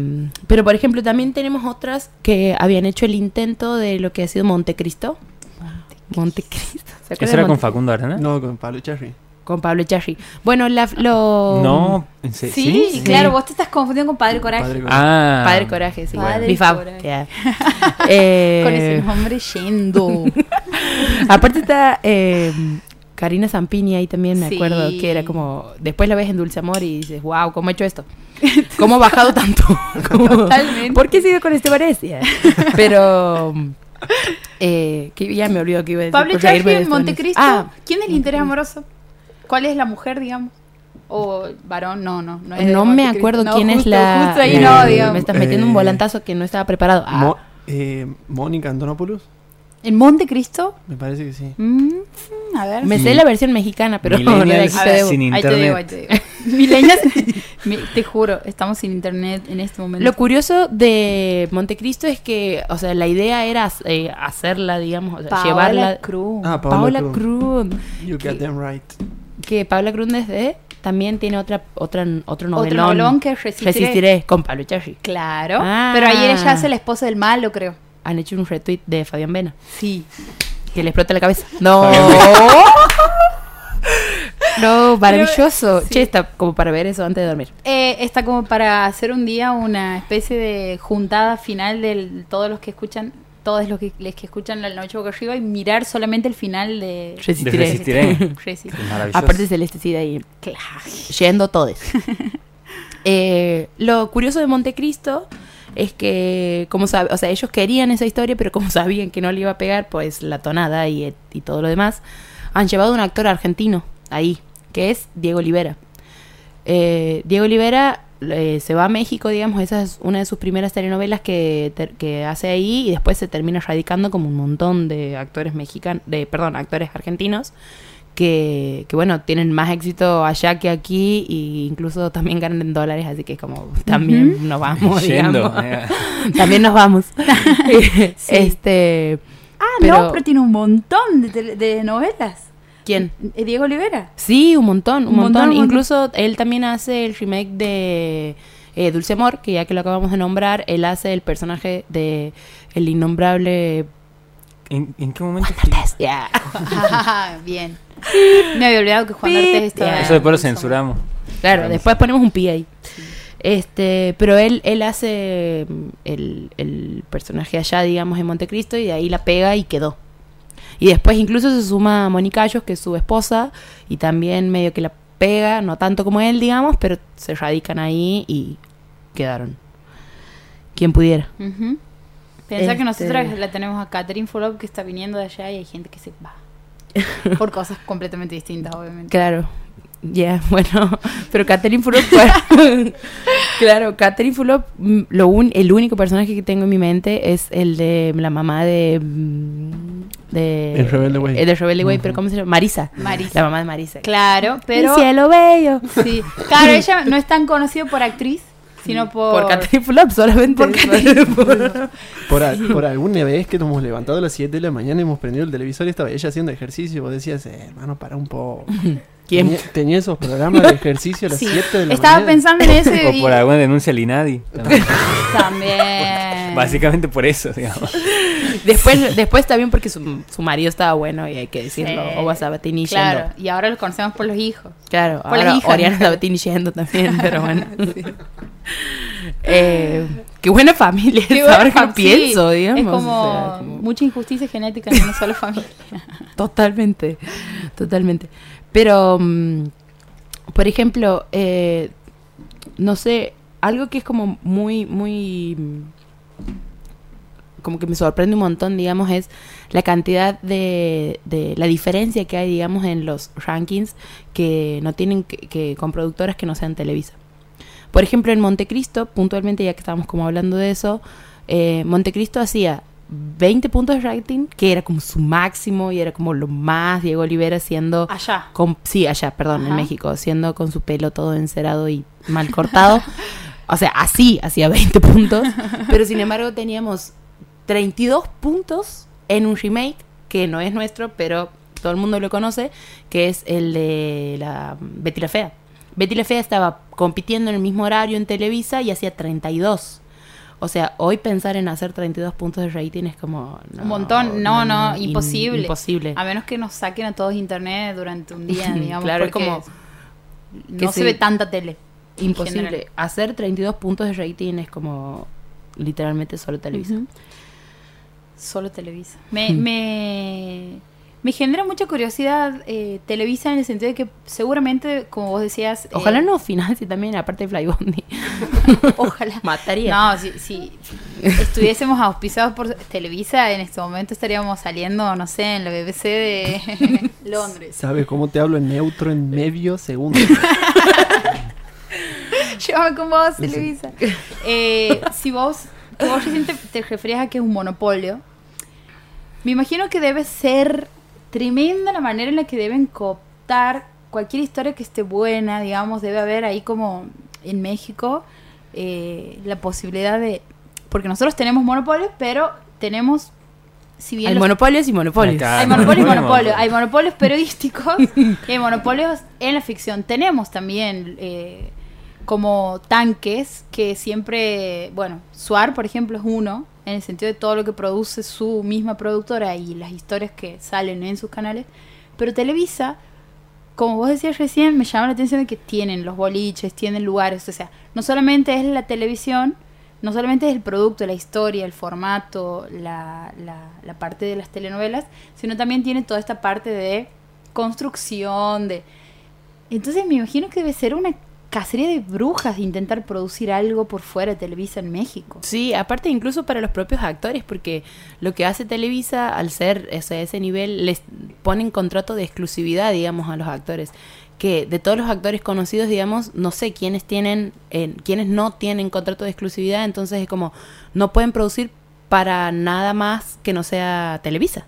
pero por ejemplo, también tenemos otras que habían hecho el intento de lo que ha sido Montecristo. Montecristo. ¿Se Eso con Monte- Facundo Arana. No, con Pablo Cherry. con Pablo Echarri. Bueno, la, lo No, ¿en se- Sí, ¿sí? claro, vos te estás confundiendo con Padre Coraje. Padre con- Ah. Padre Coraje, sí. Padre Mi Coraje. Eh, Con ese nombre yendo. Aparte está eh, Karina Zampini ahí también, me Sí. acuerdo, que era como... Después la ves en Dulce Amor y dices, wow, ¿cómo he hecho esto? ¿Cómo ha bajado tanto? Totalmente. ¿Por qué sigo con este parecía? Pero... Eh, que ya me olvidó que iba a decir. Pablo de en. Montecristo. Ah, ¿Quién es el interés amoroso? ¿Cuál es la mujer, digamos? ¿O varón? No, no. No, no me Montecristo. acuerdo No, quién es la... Justo ahí eh, no, me digamos. Me estás metiendo un Eh, volantazo que no estaba preparado. Ah, Mo- eh, Mónica Antonopoulos, ¿En Montecristo? me parece que sí. Mm, a ver. me sé la versión mexicana, pero no, Millennials aquí A te debo. sin Ahí te digo, ahí internet. te digo. Milenias, te juro, estamos sin internet en este momento. Lo curioso de Montecristo es que, o sea, la idea era eh, hacerla, digamos, o sea, Paola llevarla. Cruz. Ah, Paola, Paola Cruz. You got them right. Que Paola Cruz desde también tiene otra, otra, otro Otro novelón. novelón que resistiré. Resistiré con Pablo Echarri. Claro. Ah. Pero ahí ella hace la esposa del malo, creo. Han hecho un retweet de Fabián Vena. Sí. Que le explota la cabeza. No. No, maravilloso. sí. Che, está como para ver eso antes de dormir. Eh, está como para hacer un día una especie de juntada final de todos los que escuchan, todos los que, les que escuchan la noche boca arriba y mirar solamente el final de De Resistiré. Resistiré. Resistiré. Maravilloso. Aparte Celeste Cid ahí Claro. yendo todos. Eh, lo curioso de Montecristo es que, como sabe, o sea, ellos querían esa historia, pero como sabían que no le iba a pegar, pues la tonada y, y todo lo demás, han llevado a un actor argentino ahí, que es Diego Olivera. Eh, Diego Olivera eh, se va a México, digamos, esa es una de sus primeras telenovelas que, que hace ahí y después se termina radicando como un montón de actores mexicanos, de, perdón, actores argentinos que, que, bueno, tienen más éxito allá que aquí e incluso también ganan en dólares, así que es como también nos vamos, Yendo. digamos. también nos vamos. Este, Ah, Pero- no, pero tiene un montón de, tele- de novelas. ¿quién? Eh, Diego Olivera. Sí, un montón, un, Un montón. montón, un montón. Incluso él también hace el remake de eh, Dulce Amor, que ya que lo acabamos de nombrar, él hace el personaje de el innombrable... ¿En, en qué momento? Ya. Ah, Bien. Me había olvidado que Juan Pip. D'Artes estaba. Eso después lo censuramos. Claro, Vamos. después ponemos un pi ahí. Este, pero él, él hace mm, el, el personaje allá, digamos, en Montecristo, y de ahí la pega y quedó. Y después incluso se suma a Mónica Ayos, que es su esposa, y también medio que la pega, no tanto como él, digamos, pero se radican ahí y quedaron. Quien pudiera. Pensá que Este- nosotros la tenemos a Catherine Fulop que está viniendo de allá y hay gente que se va. Por cosas completamente distintas, obviamente. Claro. Ya, bueno, pero Catherine Fulop, bueno, claro, Catherine Fulop, mm, lo un- el único personaje que tengo en mi mente es el de la mamá de, mm, de El Rebelde Way. el de Rebelde Way, Ujú. pero ¿cómo se llama? Marisa, Marisa. la mamá de Marisa. Claro, pero. Mi cielo bello. Sí. Claro, ella no es tan conocida por actriz, sino por. Por Catherine Fulop solamente. Por. Por, al- por alguna vez que nos hemos levantado a las 7 de la mañana, hemos prendido el televisor y estaba ella haciendo ejercicio. Y vos decías, eh, hermano, para un poco. ¿Quién? Tenía, tenía esos programas de ejercicio a las Sí. 7 de la Estaba mañana. pensando en eso y. O por alguna denuncia al INADI. también. También. Básicamente por eso, digamos. Después, después está bien porque su, su marido estaba bueno y hay que decirlo. Sí. O Sabatini Claro, yendo. y ahora los conocemos por los hijos. Claro, Por ahora hijas, Oriana ¿no? Sabatini yendo también, pero bueno. Eh, qué buena familia Qué es, ahora buena que lo fam- pienso, sí, digamos. Es como, o sea, como- mucha injusticia genética en una sola familia. Totalmente, totalmente. Pero, mm, por ejemplo, eh, no sé, algo que es como muy, muy... como que me sorprende un montón, digamos, es la cantidad de, de la diferencia que hay, digamos, en los rankings que no tienen que, que con productoras que no sean Televisa. Por ejemplo, en Montecristo, puntualmente, ya que estábamos como hablando de eso, eh, Montecristo hacía 20 puntos de rating, que era como su máximo y era como lo más Diego Olivera siendo... Allá. con- sí, allá, perdón, en. México, siendo con su pelo todo encerado y mal cortado. o sea, así hacía 20 puntos. Pero sin embargo teníamos 32 puntos en un remake que no es nuestro, pero todo el mundo lo conoce, que es el de la Betty la Fea. Betty la Fea estaba compitiendo en el mismo horario en Televisa y hacía 32. O sea, hoy pensar en hacer 32 puntos de rating es como... Un montón. No, no, imposible. imposible. A menos que nos saquen a todos internet durante un día, digamos. Claro, es como No que se se- ve tanta tele. Imposible. Hacer 32 puntos de rating es como literalmente solo Televisa. Ujú. Solo Televisa. Me, me, me genera mucha curiosidad eh, Televisa en el sentido de que seguramente, como vos decías... eh, Ojalá no financie también, aparte de Flybondi. Ojalá. Mataría. No, si, si estuviésemos auspiciados por Televisa, en este momento estaríamos saliendo, no sé, en la BBC de Londres. ¿Sabes cómo te hablo en neutro en medio segundo? Llévame con vos, Televisa. Eh, si vos, que vos recién te, te referías a que es un monopolio, me imagino que debe ser tremenda la manera en la que deben cooptar cualquier historia que esté buena, digamos, debe haber ahí como en México eh, la posibilidad de... Porque nosotros tenemos monopolios, pero tenemos... Si bien Hay los- monopolios y monopolios. Acá. hay monopolios y. Hay monopolios periodísticos y hay monopolios en la ficción. Tenemos también eh, como tanques que siempre, bueno, Suar, por ejemplo, es uno, en el sentido de todo lo que produce su misma productora y las historias que salen en sus canales. Pero Televisa, como vos decías recién, me llama la atención de que tienen los boliches, tienen lugares. O sea, no solamente es la televisión, no solamente es el producto, la historia, el formato, la, la, la parte de las telenovelas, sino también tiene toda esta parte de construcción, de... Entonces me imagino que debe ser una cacería de brujas intentar producir algo por fuera de Televisa en México. Sí, aparte incluso para los propios actores, porque lo que hace Televisa, al ser ese, ese nivel, les ponen contrato de exclusividad, digamos, a los actores. Que de todos los actores conocidos, digamos, no sé quiénes tienen, eh, quiénes no tienen contrato de exclusividad, entonces es como, no pueden producir para nada más que no sea Televisa.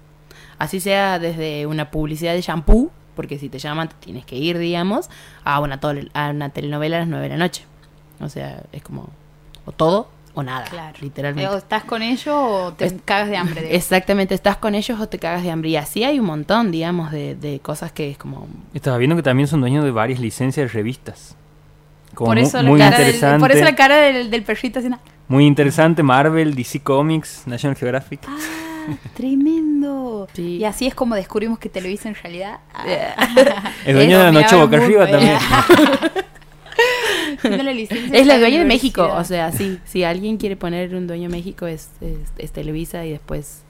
Así sea desde una publicidad de shampoo, porque si te llaman te tienes que ir, digamos, a una, a una telenovela a las 9 de la noche. O sea, es como, o todo o nada, Claro. literalmente. O estás con ellos o te Es- cagas de hambre. digamos. Exactamente, estás con ellos o te cagas de hambre. Y así hay un montón, digamos, de, de cosas que es como... Estaba viendo que también son dueños de varias licencias de revistas. Como por, eso la muy cara del, interesante. por eso la cara del, del perrito así. Muy interesante. Marvel, DC Comics, National Geographic. Ah, tremendo. Sí. Y así es como descubrimos que Televisa en realidad ah, Es dueño de la noche boca el arriba también. La Es la dueña de México, o sea, sí, si alguien quiere poner un dueño de México es, es, es Televisa y después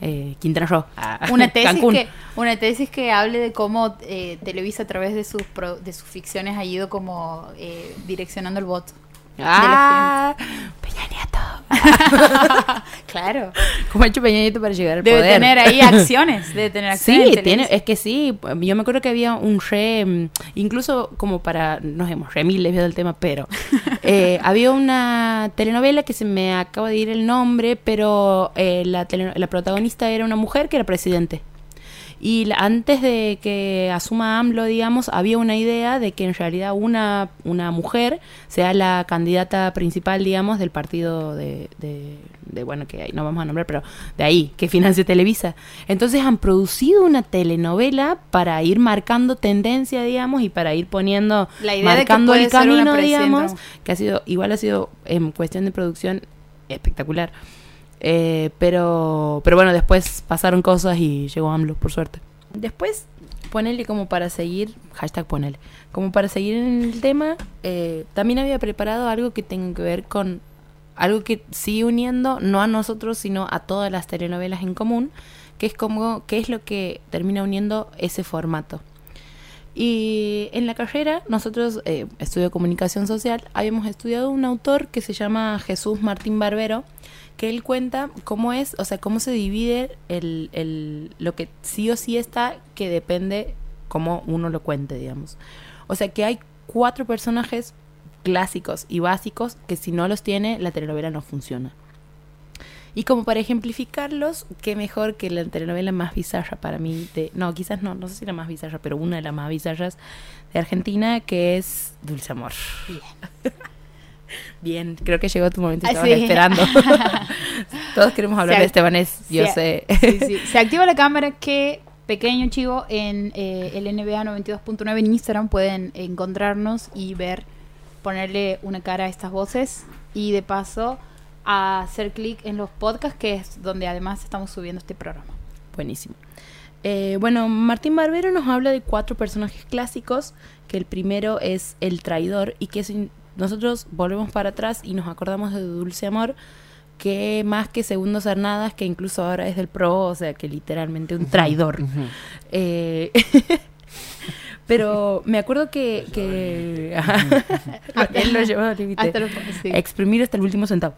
eh, Quintana Roo. Ah, una tesis Cancún. que una tesis que hable de cómo eh, Televisa a través de sus pro- de sus ficciones ha ido como eh, direccionando el voto. Ah, Peña Nieto. Claro. ¿Cómo ha hecho Peña Nieto para llegar al Debe poder? tener ahí acciones, debe tener acciones. Sí, en tiene, es que sí, yo me acuerdo que había un re, mm, incluso como para, nos hemos re mil del tema, pero eh, había una telenovela que se me acaba de ir el nombre, pero eh, la, la protagonista era una mujer que era presidente. Y antes de que asuma AMLO, digamos, había una idea de que en realidad una, una mujer sea la candidata principal, digamos, del partido de, de, de, bueno, que ahí no vamos a nombrar, pero de ahí, que financia Televisa. Entonces han producido una telenovela para ir marcando tendencia, digamos, y para ir poniendo, La idea de que marcando el camino, digamos, que ha sido, igual ha sido en cuestión de producción espectacular. Eh, pero, pero bueno, después pasaron cosas y llegó AMLO, por suerte. Después, ponele como para seguir, hashtag ponele, como para seguir en el tema, eh, también había preparado algo que tenga que ver con algo que sigue uniendo, no a nosotros, sino a todas las telenovelas en común, que es como, qué es lo que termina uniendo ese formato. Y en la carrera, nosotros, eh, estudio comunicación social, habíamos estudiado un autor que se llama Jesús Martín Barbero, que él cuenta cómo es, o sea, cómo se divide el, el, lo que sí o sí está, que depende cómo uno lo cuente, digamos. O sea, que hay cuatro personajes clásicos y básicos que si no los tiene, la telenovela no funciona. Y como para ejemplificarlos, qué mejor que la telenovela más bizarra para mí, de, no, quizás no, no sé si la más bizarra, pero una de las más bizarras de Argentina, que es Dulce Amor. Bien. Bien, creo que llegó tu momento, Ah, estaban sí. esperando. Todos queremos hablar de Estebanés, yo sé. Sí, sí. Se activa la cámara que, pequeño chivo, en eh, el NBA 92.9 en Instagram pueden encontrarnos y ver, ponerle una cara a estas voces y de paso a hacer clic en los podcasts, que es donde además estamos subiendo este programa. Buenísimo. Eh, bueno, Martín Barbero nos habla de cuatro personajes clásicos, que el primero es el traidor y que si nosotros volvemos para atrás y nos acordamos de Dulce Amor, que más que Segundo Cernadas, que incluso ahora es del pro, o sea que literalmente un traidor. Eh, pero me acuerdo que, que él lo llevó al límite. Hasta los- sí. Exprimir hasta el último centavo.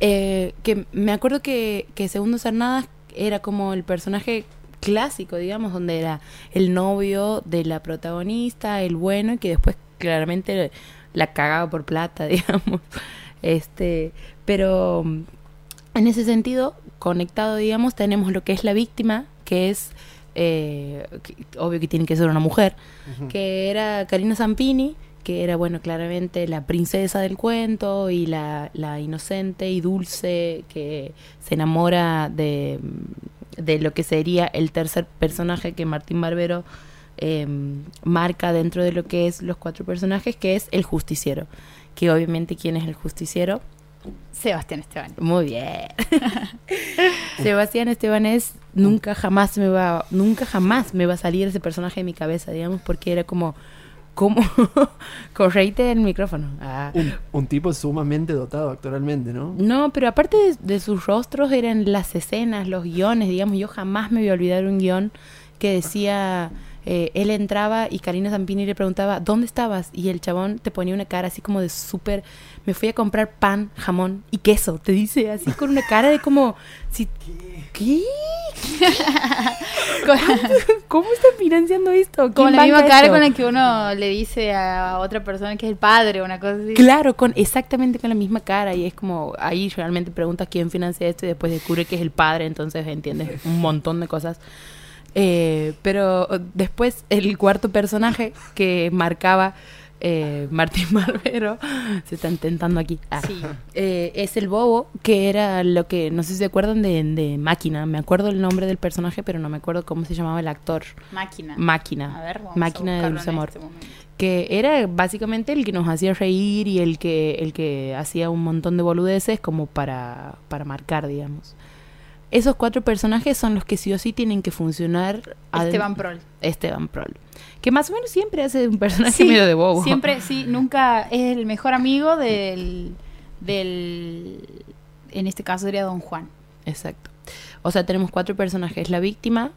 Eh, que me acuerdo que, que Segundo Cernadas era como el personaje clásico, digamos, donde era el novio de la protagonista, el bueno, y que después claramente la cagaba por plata, digamos. Este, pero en ese sentido, conectado, digamos, tenemos lo que es la víctima, que es eh, que- obvio que tiene que ser una mujer, que era Karina Zampini, que era, bueno, claramente la princesa del cuento y la, la inocente y dulce que se enamora de, de lo que sería el tercer personaje que Martín Barbero eh, marca dentro de lo que es los cuatro personajes, que es el justiciero. Que obviamente, ¿quién es el justiciero? Sebastián Esteban. Muy bien. Sebastián Estebanés nunca jamás me va, nunca jamás me va a salir ese personaje de mi cabeza, digamos, porque era como, como, correite el micrófono. Ah. Un, un tipo sumamente dotado actualmente, ¿no? No, pero aparte de, de sus rostros eran las escenas, los guiones, digamos, yo jamás me voy a olvidar un guion que decía, eh, él entraba y Karina Zampini le preguntaba, ¿dónde estabas? Y el chabón te ponía una cara así como de súper, me fui a comprar pan, jamón y queso, te dice así con una cara de como, si, ¿qué? Con, ¿Cómo están financiando esto? con ¿Quién la misma cara con la que uno le dice a otra persona que es el padre, una cosa así. Claro, con exactamente con la misma cara y es como ahí realmente preguntas quién financia esto y después descubre que es el padre, entonces entiendes un montón de cosas. Eh, pero después el cuarto personaje que marcaba eh, Martín Barbero se está intentando aquí. Ah. Sí. Eh, es el bobo, que era lo que, no sé si se acuerdan de, de Máquina. Me acuerdo el nombre del personaje, pero no me acuerdo cómo se llamaba el actor. Máquina. Máquina. A ver, vamos Máquina a de Dulce Amor este que era básicamente el que nos hacía reír y el que el que hacía un montón de boludeces como para para marcar digamos esos cuatro personajes son los que sí o sí tienen que funcionar Esteban Prol. Esteban Prol que más o menos siempre hace un personaje Sí, medio de bobo Siempre, sí, nunca es el mejor amigo del, del, en este caso sería Don Juan. exacto o sea tenemos cuatro personajes la víctima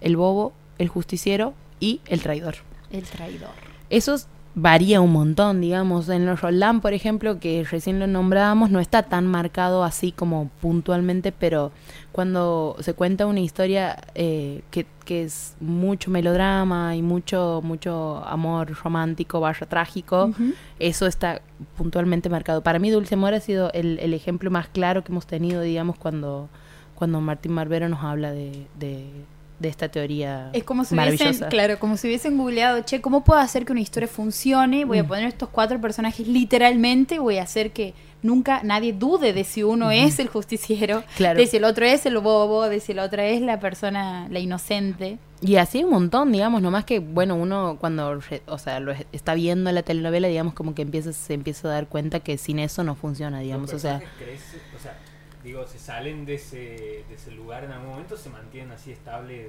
el bobo el justiciero y el traidor El traidor. Esos varía un montón, digamos. En los Roldán, por ejemplo, que recién lo nombrábamos, no está tan marcado así como puntualmente, pero cuando se cuenta una historia eh, que, que es mucho melodrama y mucho, mucho amor romántico, barra trágico, eso está puntualmente marcado. Para mí, Dulce Amor ha sido el, el ejemplo más claro que hemos tenido, digamos, cuando, cuando Martín Barbero nos habla de, de, de esta teoría Es como si hubiesen, claro, como si hubiesen googleado, che, ¿cómo puedo hacer que una historia funcione? Voy a Mm. poner estos cuatro personajes literalmente, voy a hacer que nunca nadie dude de si uno es el justiciero, Claro. de si el otro es el bobo, de si la otra es la persona, la inocente. Y así un montón, digamos, nomás que, bueno, uno cuando, re- o sea, lo es- está viendo la telenovela, digamos, como que empieza, se empieza a dar cuenta que sin eso no funciona, digamos, sea, o sea, digo, se salen de ese, de ese lugar en algún momento, se mantienen así estables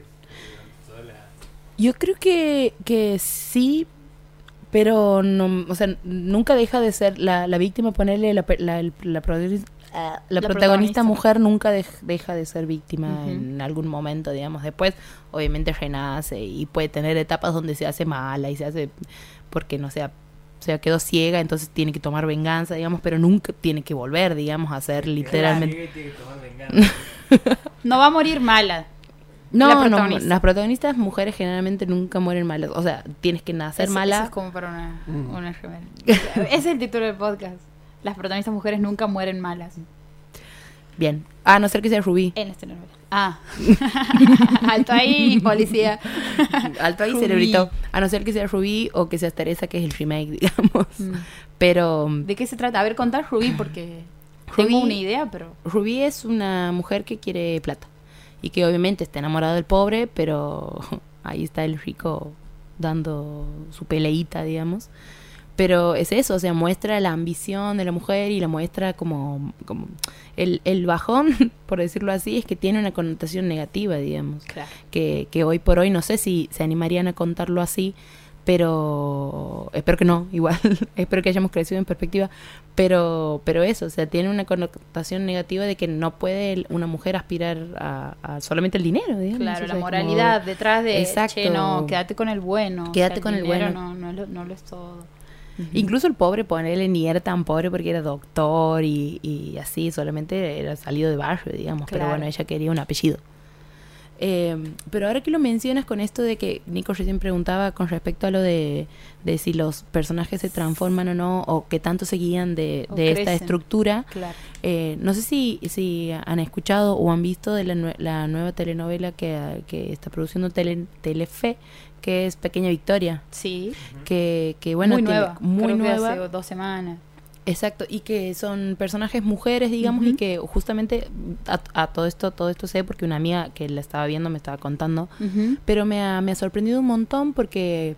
durante toda la... yo creo que, que sí, pero no, o sea, nunca deja de ser la, la víctima, ponerle la, pe- la, el- la protagonista, ah, la La protagonista protagonista. mujer nunca dej- deja de ser víctima Ujú. en algún momento, digamos, después obviamente renace y puede tener etapas donde se hace mala y se hace porque no sea o sea, quedó ciega, entonces tiene que tomar venganza, digamos, pero nunca tiene que volver, digamos, a ser literalmente... No va a morir mala. No, La no, las protagonistas mujeres generalmente nunca mueren malas. O sea, tienes que nacer Eso- mala. eso es como para una, Mm. una remera. Ese es el título del podcast. Las protagonistas mujeres nunca mueren malas. Bien. A no ser que sea Rubí. En esta novela. Ah. Alto ahí, policía. Alto ahí, Rubí. cerebrito. A no ser que sea Rubí o que sea Teresa, que es el remake, digamos. Mm. Pero ¿De qué se trata? A ver, contar Rubí porque tengo una idea, pero... Rubí es una mujer que quiere plata. Y que obviamente está enamorada del pobre, pero ahí está el rico dando su peleita, digamos. Pero es eso, o sea, muestra la ambición de la mujer y la muestra como, como el, el bajón, por decirlo así, es que tiene una connotación negativa, digamos. Claro. que, que hoy por hoy no sé si se animarían a contarlo así, pero espero que no, igual, espero que hayamos crecido en perspectiva, pero, pero eso, o sea, tiene una connotación negativa de que no puede una mujer aspirar a, a solamente el dinero, digamos. Claro, o la sea, moralidad como- detrás de, Exacto. che, no, quédate con el bueno. o Quédate sea, con el bueno. No, no, lo, no lo es todo. Incluso el pobre, ponerle ni era tan pobre porque era doctor y, y así, solamente era salido de barrio, digamos. Pero Claro. bueno, ella quería un apellido. Eh, pero ahora que lo mencionas con esto de que Nico recién preguntaba con respecto a lo de, de si los personajes se transforman o no, o qué tanto se guían de, de esta estructura, Claro. eh, no sé si, si han escuchado o han visto de la, la nueva telenovela que, que está produciendo Tele- Telefe, que es Pequeña Victoria. Sí. Que, que bueno, muy tiene- nueva. muy Creo que nueva. hace dos semanas. Exacto, y que son personajes mujeres, digamos, y que justamente a, a todo esto, todo esto sé porque una amiga que la estaba viendo me estaba contando, pero me ha, me ha sorprendido un montón porque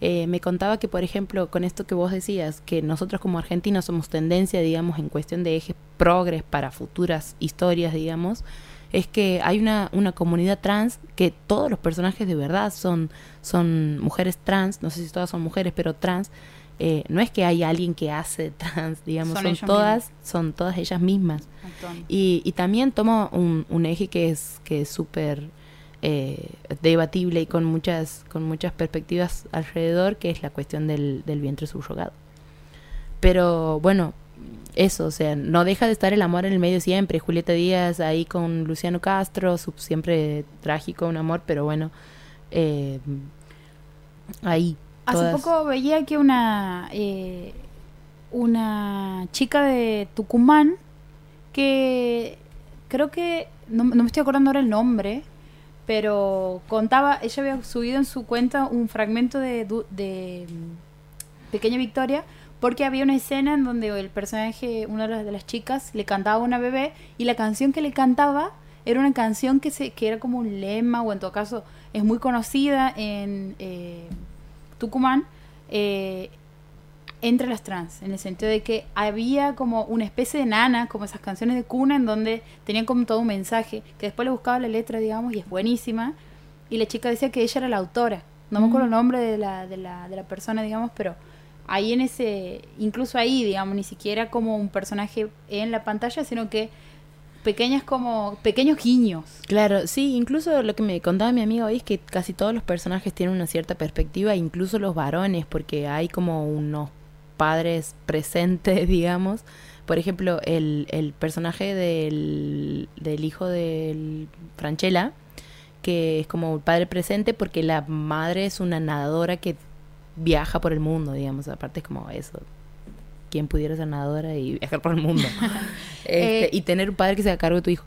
eh, me contaba que, por ejemplo, con esto que vos decías, que nosotros como argentinos somos tendencia, digamos, en cuestión de ejes progres para futuras historias, digamos, es que hay una, una comunidad trans que todos los personajes de verdad son, son mujeres trans, no sé si todas son mujeres, pero trans. Eh, no es que hay alguien que hace trans, digamos, Son todas, son todas ellas mismas. Y, y también toma un, un eje que es que es súper eh, debatible y con muchas con muchas perspectivas alrededor, que es la cuestión del, del vientre subrogado. Pero bueno, eso, o sea, no deja de estar el amor en el medio siempre. Julieta Díaz ahí con Luciano Castro, su- siempre trágico, un amor, pero bueno, eh, ahí. Hace todas- poco veía que una eh, una chica de Tucumán que creo que no, no me estoy acordando ahora el nombre, pero contaba, ella había subido en su cuenta un fragmento de, de mm, Pequeña Victoria porque había una escena en donde el personaje, una de las, chicas, le cantaba a una bebé y la canción que le cantaba era una canción que, se, que era como un lema o en todo caso es muy conocida en eh, Tucumán eh, entre las trans, en el sentido de que había como una especie de nana, como esas canciones de cuna, en donde tenían como todo un mensaje, que después le buscaba la letra, digamos, y es buenísima, y la chica decía que ella era la autora, no me acuerdo el nombre de la, de la, de la persona, digamos, pero ahí en ese, incluso ahí, digamos, ni siquiera como un personaje en la pantalla, sino que pequeñas como, pequeños guiños. Claro, sí, incluso lo que me contaba mi amiga hoy es que casi todos los personajes tienen una cierta perspectiva, incluso los varones, porque hay como unos padres presentes, digamos. Por ejemplo, el, el personaje del, del hijo del Franchella, que es como el padre presente porque la madre es una nadadora que viaja por el mundo, digamos. Aparte es como eso. ¿Quién pudiera ser nadadora y viajar por el mundo? Este, Eh, y tener un padre que se haga cargo de tu hijo.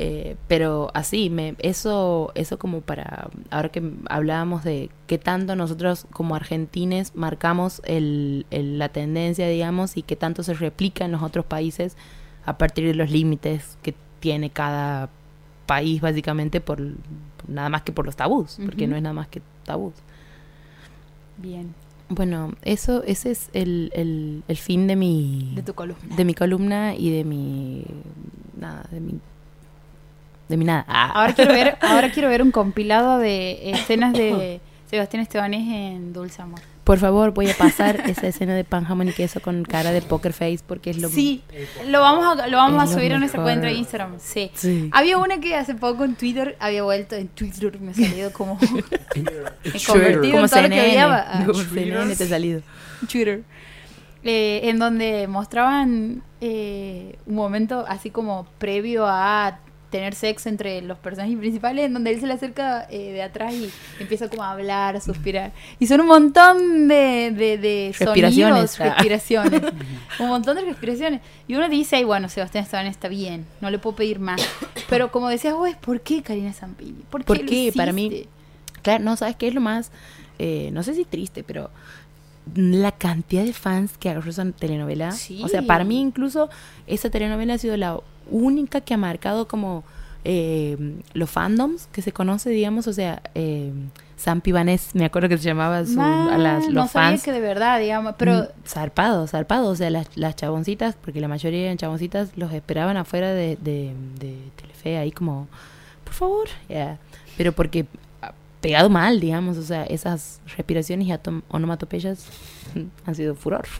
Eh, pero así, me, eso, eso como para, ahora que hablábamos de qué tanto nosotros como argentines marcamos el, el- la tendencia, digamos, y qué tanto se replica en los otros países a partir de los límites que tiene cada país, básicamente, por, nada más que por los tabús, porque no es nada más que tabús. Bien, Bueno, eso, ese es el, el, el fin de mi de tu columna. de mi columna y de mi nada de mi de mi nada Ah. Ahora quiero ver, ahora quiero ver un compilado de escenas de Sebastián Estebanés en Dulce Amor. Por favor voy a pasar esa escena de pan jamón y queso con cara de poker face porque es lo Sí, lo vamos a, lo vamos a subir a nuestra cuenta de Instagram. Sí. Sí. Había una que hace poco en Twitter había vuelto en Twitter me ha salido como he convertido como en todo lo que CNN odiaba. Ah, como CNN te ha salido Twitter. Eh, en donde mostraban eh, un momento así como previo a tener sexo entre los personajes principales, en donde él se le acerca eh, de atrás y empieza como a hablar, a suspirar. Y son un montón de, de, de Respiraciones, sonidos, ah. respiraciones. un montón de respiraciones. Y uno dice, ay, bueno, Sebastián Esteban está bien, no le puedo pedir más. Pero como decías vos, ¿por qué Karina Zampini? ¿Por qué? ¿Por qué? Para mí-? Claro, no, ¿sabes qué es lo más? eh, no sé si triste, pero la cantidad de fans que agarró esa telenovela. Sí. O sea, para mí incluso esa telenovela ha sido la única que ha marcado como eh, los fandoms que se conoce, digamos. O sea, eh, Sam Pibanés, me acuerdo que se llamaba su- a las, los no sabía fans. que de verdad, digamos, pero... Mm, zarpado, zarpado. O sea, las, las chaboncitas, porque la mayoría eran chaboncitas, los esperaban afuera de, de, de Telefe, ahí como, por favor. ya. Pero porque ah, pegado mal, digamos. O sea, esas respiraciones y onomatopeyas han sido furor.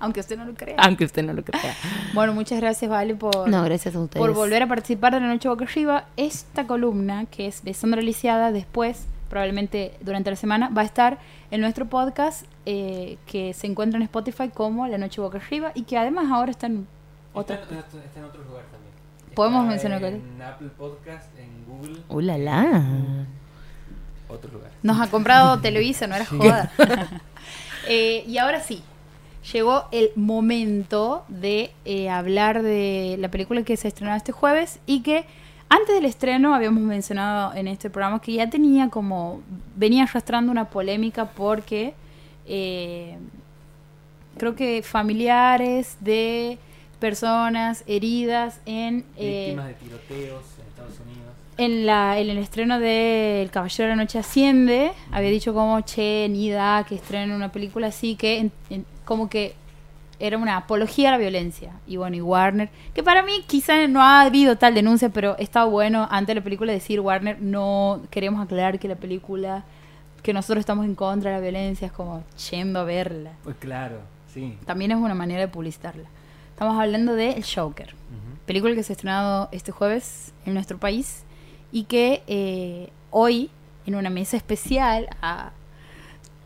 Aunque usted no lo crea. Aunque usted no lo crea. Bueno, muchas gracias, Vale, por, No, gracias a ustedes. por volver a participar de la Noche Boca Arriba. Esta columna, que es de Sandra Lisiada, después, probablemente durante la semana, va a estar en nuestro podcast eh, que se encuentra en Spotify como La Noche Boca Arriba y que además ahora está en otras... Está, está- está en otros lugares también. ¿Podemos Está mencionar cuál es? En Apple Podcast, en Google, ¡Uh, la, la! otros lugares. Nos ha comprado Televisa, no era joda. Eh, y ahora sí, llegó el momento de eh, hablar de la película que se estrenó este jueves y que antes del estreno habíamos mencionado en este programa que ya tenía como, venía arrastrando una polémica porque eh, creo que familiares de personas heridas en... eh, Víctimas de tiroteos en Estados Unidos. en, la, en el estreno de El Caballero de la Noche Asciende, había dicho como, che, ni da que estrenen una película así, que en- en- como que era una apología a la violencia. Y bueno, y Warner, que para mí quizá no ha habido tal denuncia, pero está bueno antes de la película decir, Warner, no queremos aclarar que la película, que nosotros estamos en contra de la violencia, es como yendo a verla. Pues claro, sí. También es una manera de publicitarla. Estamos hablando de El Joker Ujú. película que se ha estrenado este jueves en nuestro país y que eh, hoy, en una mesa especial, a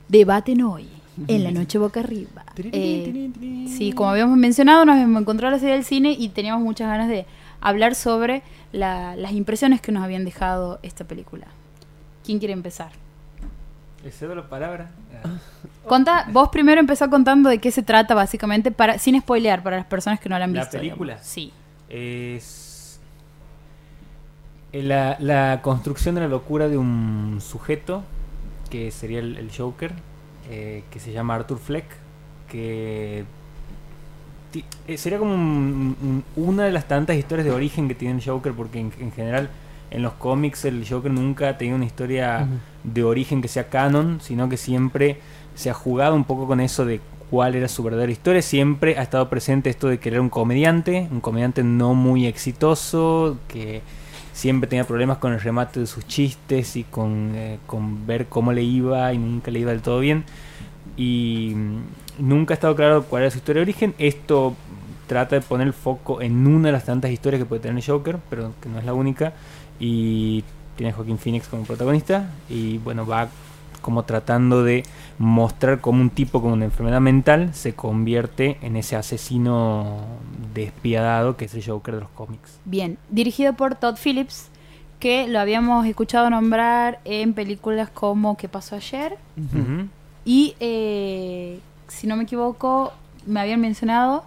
debaten hoy, en la noche boca arriba. Eh, sí, como habíamos mencionado, nos hemos encontrado la serie del cine y teníamos muchas ganas de hablar sobre la- las impresiones que nos habían dejado esta película. ¿Quién quiere empezar? ¿Le cedo la palabra? Conta, vos primero empezá contando de qué se trata básicamente, para sin spoilear para las personas que no la han ¿La visto. digamos. película? Sí. Es la, la construcción de la locura de un sujeto, que sería el, el Joker, eh, que se llama Arthur Fleck, que eh, sería como un- un- una de las tantas historias de origen que tiene el Joker, porque en, en general en los cómics el Joker nunca ha tenido una historia de origen que sea canon, sino que siempre se ha jugado un poco con eso de cuál era su verdadera historia. Siempre ha estado presente esto de que era un comediante, un comediante no muy exitoso, que siempre tenía problemas con el remate de sus chistes y con, eh, con ver cómo le iba y nunca le iba del todo bien. Y mm, nunca ha estado claro cuál era su historia de origen. Esto trata de poner el foco en una de las tantas historias que puede tener el Joker, pero que no es la única. Y tiene a Joaquín Phoenix como protagonista. Y bueno, va como tratando de mostrar cómo un tipo con una enfermedad mental se convierte en ese asesino despiadado que es el Joker de los cómics. Bien, dirigido por Todd Phillips, que lo habíamos escuchado nombrar en películas como ¿Qué pasó ayer? Y, eh, si no me equivoco, me habían mencionado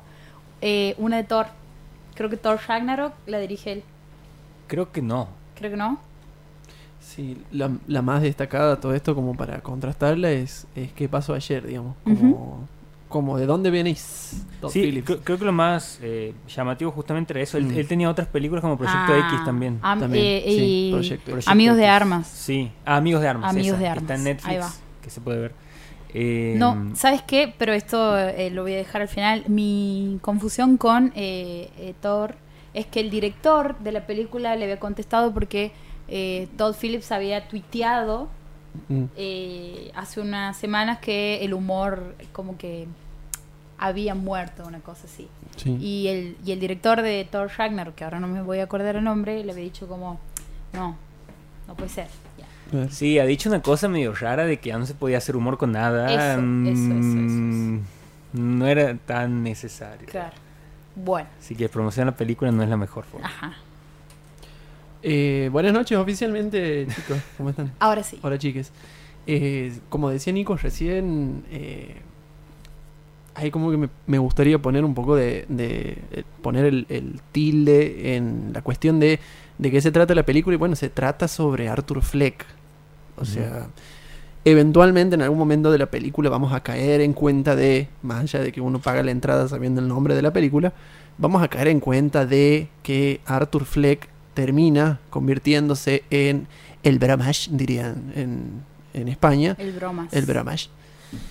eh, una de Thor. Creo que Thor Ragnarok la dirige él. Creo que no. Creo que no. Sí, la, la más destacada de todo esto, como para contrastarla, es, es qué pasó ayer, digamos. Como, como de dónde venís, Todd Sí, Phillips. creo, creo que lo más eh, llamativo justamente era eso. Él, Mm. él tenía otras películas como Proyecto Ah, X también. am- También, eh, sí, y Proyecto Proyecto Amigos de. Armas. Sí, Ah, Amigos de Armas. Amigos esa, de que Está en Armas, Netflix, ahí va. que se puede ver. Eh, No, ¿sabes qué? Pero esto eh, lo voy a dejar al final. Mi confusión con eh, eh, Thor es que el director de la película le había contestado porque eh, Todd Phillips había tuiteado Mm. eh, hace unas semanas que el humor como que había muerto, una cosa así. Sí. Y el, y el director de Thor Ragnarok, que ahora no me voy a acordar el nombre, le había dicho como, no, no puede ser. Sí, ha dicho una cosa medio rara de que ya no se podía hacer humor con nada. Eso, eso, eso, eso, Mm, No era tan necesario. Claro. Bueno, Así que promocionar la película no es la mejor forma. ajá. Eh, buenas noches oficialmente, chicos. ¿Cómo están? Ahora sí. Hola, chiques. Eh, como decía Nico recién, eh, ahí como que me, me gustaría poner un poco de... de- eh, poner el, el tilde en la cuestión de de qué se trata la película. Y bueno, se trata sobre Arthur Fleck. O sea, eventualmente en algún momento de la película vamos a caer en cuenta de, más allá de que uno paga la entrada sabiendo el nombre de la película, vamos a caer en cuenta de que Arthur Fleck termina convirtiéndose en el Bramash, dirían en, en España, El bromas. el Bramash.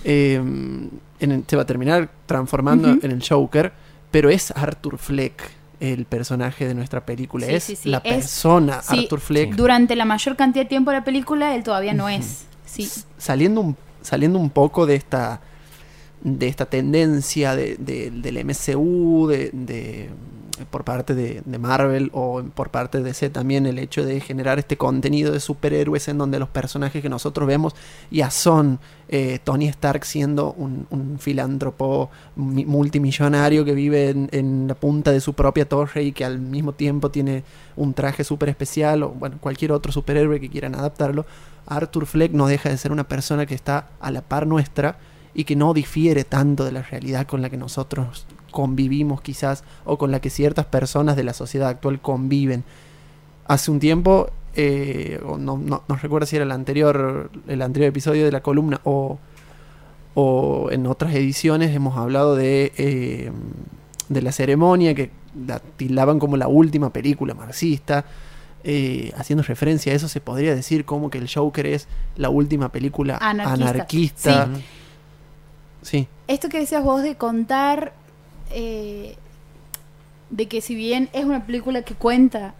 Eh, en el- se va a terminar transformando en el Joker, pero es Arthur Fleck el personaje de nuestra película, Sí, es sí, sí, la persona. Arthur Fleck. Durante la mayor cantidad de tiempo de la película, él todavía no es. Sí. Saliendo un, saliendo un poco de esta de esta tendencia de, de- del MCU de- por parte de, Marvel o por parte de DC también el hecho de generar este contenido de superhéroes en donde los personajes que nosotros vemos ya son eh, Tony Stark siendo un, filántropo mi- multimillonario que vive en, en la punta de su propia torre y que al mismo tiempo tiene un traje súper especial o bueno cualquier otro superhéroe que quieran adaptarlo Arthur Fleck no deja de ser una persona que está a la par nuestra y que no difiere tanto de la realidad con la que nosotros convivimos quizás o con la que ciertas personas de la sociedad actual conviven. Hace un tiempo, eh, o no, no, no recuerdo si era el anterior, el anterior episodio de la columna o, o en otras ediciones hemos hablado de, eh, de la ceremonia que la tildaban como la última película marxista. Eh, haciendo referencia a eso, se podría decir como que el Joker es la última película Anarquista. Sí. Esto que decías vos de contar, eh, de que si bien es una película que cuenta,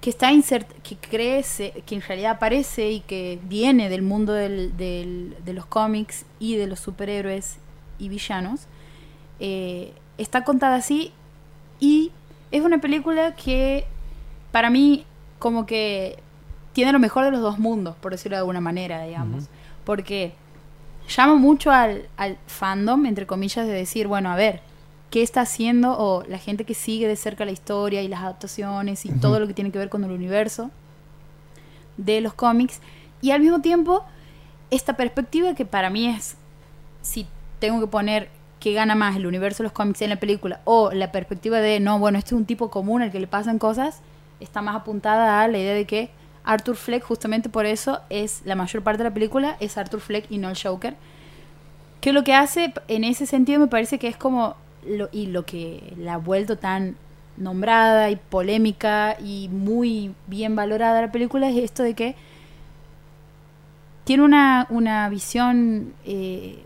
que está insert, que crece, que en realidad aparece y que viene del mundo del- del- de los cómics y de los superhéroes y villanos, eh, está contada así y es una película que para mí como que tiene lo mejor de los dos mundos, por decirlo de alguna manera, digamos. Porque llama mucho al, al fandom, entre comillas, de decir, bueno, a ver, ¿qué está haciendo? O la gente que sigue de cerca la historia y las adaptaciones y Ujú. todo lo que tiene que ver con el universo de los cómics. Y al mismo tiempo, esta perspectiva que para mí es, si tengo que poner que gana más el universo de los cómics en la película o la perspectiva de, no, bueno, este es un tipo común al que le pasan cosas, está más apuntada a la idea de que Arthur Fleck, justamente por eso, es la mayor parte de la película, es Arthur Fleck y no el Joker. Que lo que hace, en ese sentido, me parece que es como, lo, y lo que la ha vuelto tan nombrada y polémica y muy bien valorada la película, es esto de que tiene una, una visión eh,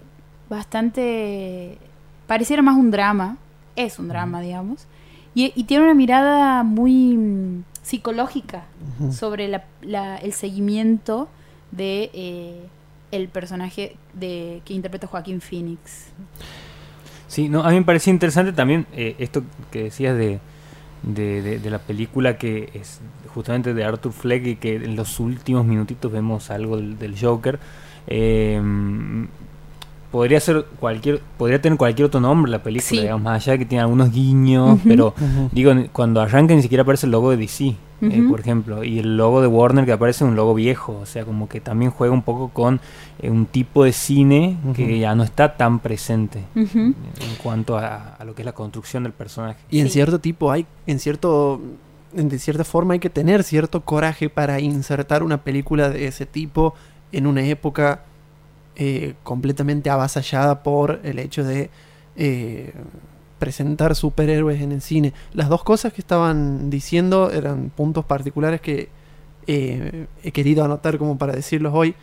bastante... Pareciera más un drama, es un drama, digamos, y, y tiene una mirada muy mm, psicológica sobre la, la- el seguimiento de eh, el personaje de que interpreta Joaquín Phoenix. Sí, no, a mí me parecía interesante también eh, esto que decías de, de, de- de la película que es justamente de Arthur Fleck y que en los últimos minutitos vemos algo del, del Joker. Eh, podría ser cualquier, podría tener cualquier otro nombre la película, Sí. digamos, más allá de que tiene algunos guiños, pero digo, cuando arranca ni siquiera aparece el logo de DC, eh, por ejemplo, y el logo de Warner que aparece es un logo viejo, o sea, como que también juega un poco con eh, un tipo de cine que ya no está tan presente en cuanto a, a lo que es la construcción del personaje. Y en Sí. cierto tipo hay, en cierto, en- de cierta forma hay que tener cierto coraje para insertar una película de ese tipo en una época eh, completamente avasallada por el hecho de eh, presentar superhéroes en el cine. Las dos cosas que estaban diciendo eran puntos particulares que eh, he querido anotar como para decirlos hoy,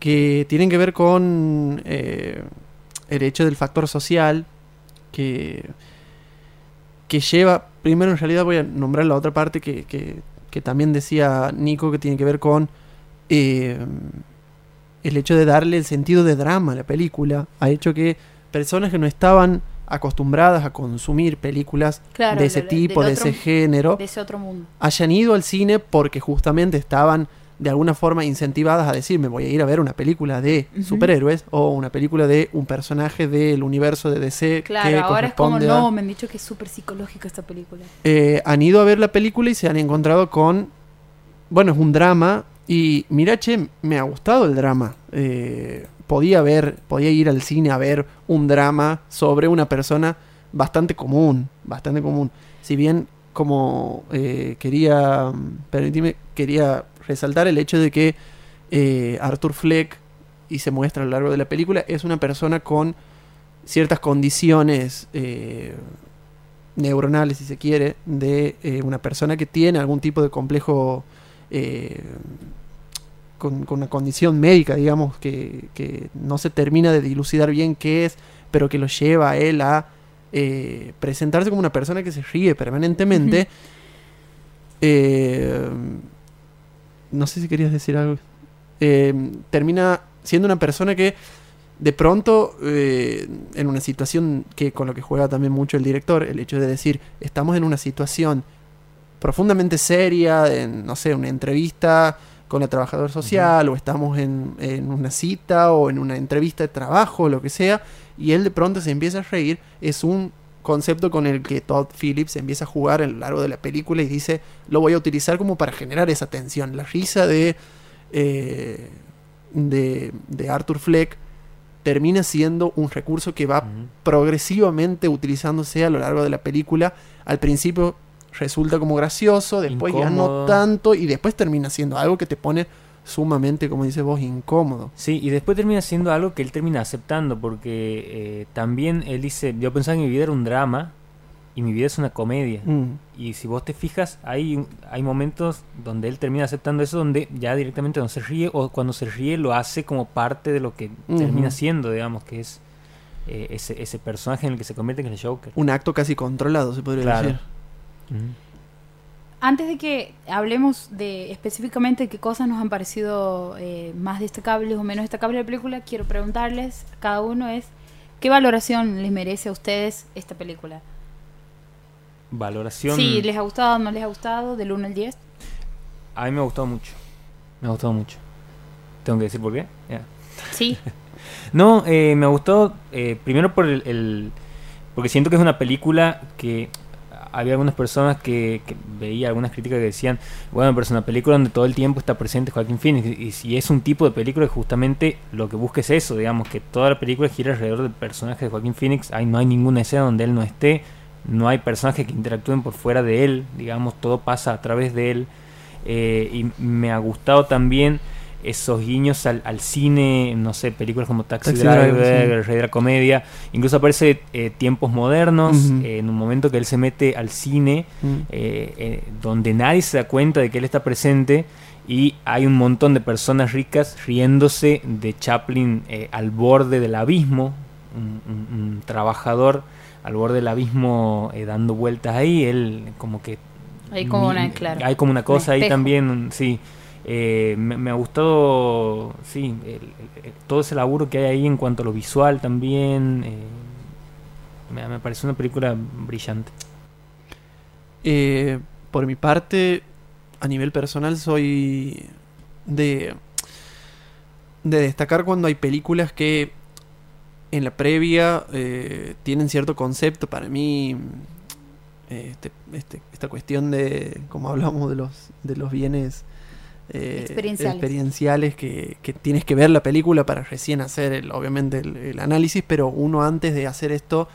que tienen que ver con el hecho del factor social, que que lleva, primero en realidad voy a nombrar la otra parte que, que- que también decía Nico, que tiene que ver con el hecho de darle el sentido de drama a la película, ha hecho que personas que no estaban acostumbradas a consumir películas Claro, de ese tipo, de otro- ese género, De ese otro mundo. hayan ido al cine porque justamente estaban de alguna forma incentivadas a decir, me voy a ir a ver una película de superhéroes o una película de un personaje del universo de DC Claro, que ahora es como, a- no, me han dicho que es súper psicológica esta película. eh, han ido a ver la película y se han encontrado con bueno, es un drama. Y mira, che, me ha gustado el drama. Eh, podía ver, podía ir al cine a ver un drama sobre una persona bastante común, bastante común. Si bien, como eh, quería, quería resaltar el hecho de que eh, Arthur Fleck, y se muestra a lo largo de la película, es una persona con ciertas condiciones eh, neuronales, si se quiere, de eh, una persona que tiene algún tipo de complejo eh, con, con una condición médica, digamos, que, que no se termina de dilucidar bien qué es, pero que lo lleva a él a eh, presentarse como una persona que se ríe permanentemente. Eh, no sé si querías decir algo. Eh, termina siendo una persona que de pronto, eh, en una situación que con lo que juega también mucho el director, el hecho de decir, estamos en una situación profundamente seria, en, no sé, una entrevista con el trabajador social, o estamos en, en una cita, o en una entrevista de trabajo, lo que sea, y él de pronto se empieza a reír, es un concepto con el que Todd Phillips empieza a jugar a lo largo de la película y dice, lo voy a utilizar como para generar esa tensión. La risa de, eh, de, de Arthur Fleck termina siendo un recurso que va progresivamente utilizándose a lo largo de la película. Al principio resulta como gracioso, después ya no tanto y después termina siendo algo que te pone sumamente, como dices vos, incómodo. Sí, y después termina siendo algo que él termina aceptando, porque eh, también él dice, yo pensaba que mi vida era un drama y mi vida es una comedia. Mm. Y si vos te fijas, hay, hay momentos donde él termina aceptando eso, donde ya directamente no se ríe, o cuando se ríe lo hace como parte de lo que termina siendo, digamos, que es eh, ese, ese personaje en el que se convierte en el Joker. Un acto casi controlado, se podría Claro. decir. Antes de que hablemos de específicamente qué cosas nos han parecido eh, más destacables o menos destacables de la película, quiero preguntarles a cada uno es ¿qué valoración les merece a ustedes esta película? Valoración. Sí, ¿les ha gustado o no les ha gustado? Del 1 al 10. A mí me ha gustado mucho. Me ha gustado mucho. Tengo que decir por qué. Ya. Sí. No, eh, me gustó eh, primero por el, el- Porque siento que es una película que había algunas personas que, que veía algunas críticas que decían, bueno, pero es una película donde todo el tiempo está presente Joaquín Phoenix. Y, si es un tipo de película justamente lo que busca es eso, digamos, que toda la película gira alrededor del personaje de Joaquín Phoenix. Ahí no hay ninguna escena donde él no esté. No hay personajes que interactúen por fuera de él, digamos, todo pasa a través de él. Eh, y me ha gustado también esos guiños al, al cine, no sé, películas como Taxi, Taxi Driver, Driver, sí. El Rey de la Comedia. Incluso aparece eh, Tiempos Modernos, eh, en un momento que él se mete al cine, eh, eh, donde nadie se da cuenta de que él está presente. Y hay un montón de personas ricas riéndose de Chaplin eh, al borde del abismo, un, un- un trabajador al borde del abismo eh, dando vueltas ahí, él como que Hay como una, claro. Hay como una cosa ahí espejo. también, sí. Eh, me, ha gustado, sí, el- todo ese laburo que hay ahí en cuanto a lo visual también. eh, me, me parece una película brillante. Eh, por mi parte, a nivel personal, soy de, de destacar cuando hay películas que en la previa eh, tienen cierto concepto. Para mí, este, este- esta cuestión de, como hablamos de los, de los bienes Experienciales. que, que tienes que ver la película para recién hacer, el, obviamente, el, análisis, pero uno antes de hacer esto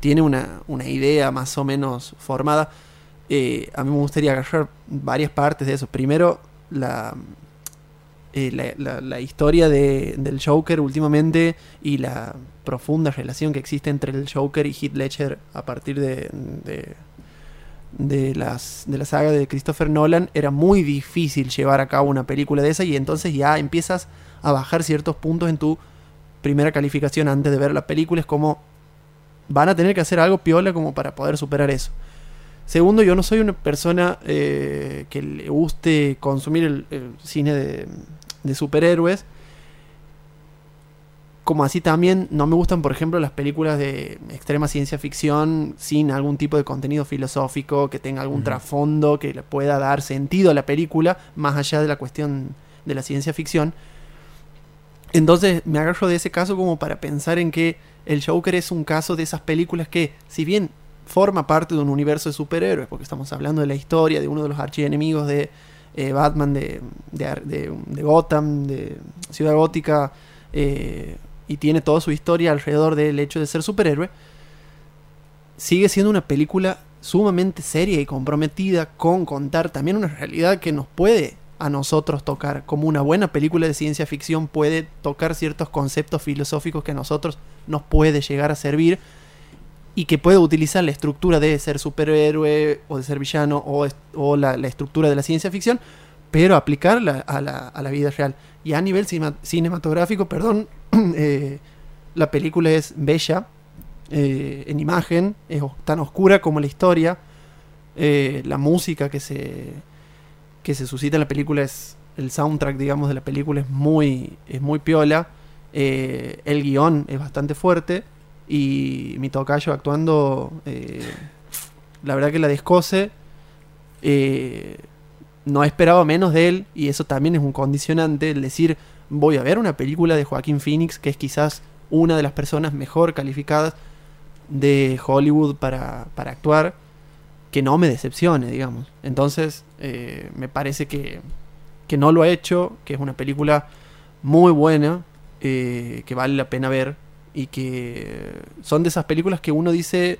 tiene una, una idea más o menos formada. Eh, a mí me gustaría agarrar varias partes de eso. Primero, la, eh, la, la- historia de- del Joker últimamente y la profunda relación que existe entre el Joker y Heath Ledger a partir de, de las, de la saga de Christopher Nolan. Era muy difícil llevar a cabo una película de esa y entonces ya empiezas a bajar ciertos puntos en tu primera calificación antes de ver la película. Es como van a tener que hacer algo piola como para poder superar eso. Segundo, yo no soy una persona eh, que le guste consumir el, cine de superhéroes. Como así también no me gustan, por ejemplo, las películas de extrema ciencia ficción sin algún tipo de contenido filosófico, que tenga algún trasfondo, que le pueda dar sentido a la película, más allá de la cuestión de la ciencia ficción. Entonces me agarro de ese caso como para pensar en que el Joker es un caso de esas películas que, si bien forma parte de un universo de superhéroes, porque estamos hablando de la historia de uno de los archienemigos de eh, Batman de, de, de- de Gotham, de Ciudad Gótica, eh, y tiene toda su historia alrededor del hecho de ser superhéroe, sigue siendo una película sumamente seria y comprometida con contar también una realidad que nos puede a nosotros tocar, como una buena película de ciencia ficción puede tocar ciertos conceptos filosóficos que a nosotros nos puede llegar a servir y que puede utilizar la estructura de ser superhéroe o de ser villano o, la, estructura de la ciencia ficción, pero aplicarla a la, a la vida real. Y a nivel cinema- cinematográfico, perdón, eh, la película es bella eh, en imagen, es tan oscura como la historia, eh, la música que se, que se suscita en la película es, el soundtrack, digamos, de la película es muy, es muy piola, el guion es bastante fuerte y mi tocayo actuando, la verdad que la descose. No esperaba menos de él y eso también es un condicionante, el decir voy a ver una película de Joaquín Phoenix, que es quizás una de las personas mejor calificadas de Hollywood para, para actuar, que no me decepcione, digamos. Entonces, eh, me parece que, que no lo ha hecho, que es una película muy buena, eh, que vale la pena ver y que son de esas películas que uno dice,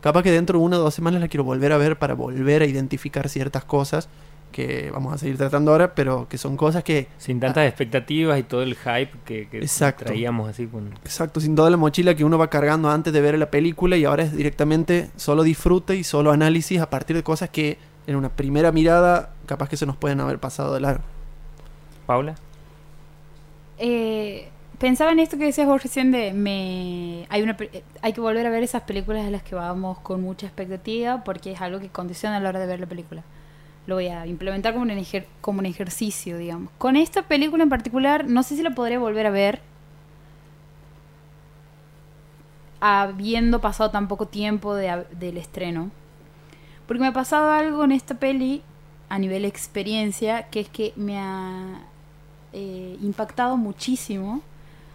capaz que dentro de una o dos semanas la quiero volver a ver para volver a identificar ciertas cosas que vamos a seguir tratando ahora, pero que son cosas que Sin tantas expectativas y todo el hype que, que Exacto. traíamos así con... Exacto, sin toda la mochila que uno va cargando antes de ver la película y ahora es directamente solo disfrute y solo análisis a partir de cosas que en una primera mirada capaz que se nos pueden haber pasado de largo. Paula. Eh, pensaba en esto que decías vos recién de me hay una hay que volver a ver esas películas a las que vamos con mucha expectativa porque es algo que condiciona a la hora de ver la película. Lo voy a implementar como un, ejer- como un ejercicio, digamos. Con esta película en particular, no sé si la podré volver a ver habiendo pasado tan poco tiempo de del estreno. Porque me ha pasado algo en esta peli a nivel experiencia, que es que me ha eh, impactado muchísimo,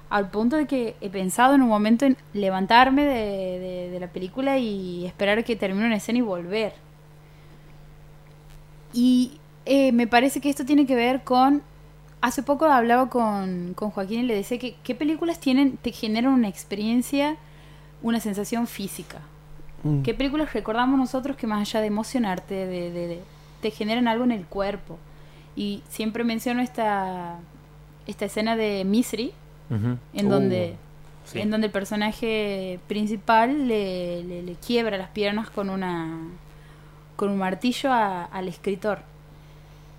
al punto de que he pensado en un momento en levantarme de, de- de la película y esperar que termine una escena y volver. Y eh, me parece que esto tiene que ver con... Hace poco hablaba con, con Joaquín y le decía que qué películas tienen, te generan una experiencia, una sensación física. Mm. ¿Qué películas recordamos nosotros que más allá de emocionarte, de, de- de- te generan algo en el cuerpo? Y siempre menciono esta, esta escena de Misery, en Uh, donde Sí. en donde el personaje principal le, le- le quiebra las piernas con una con un martillo al escritor.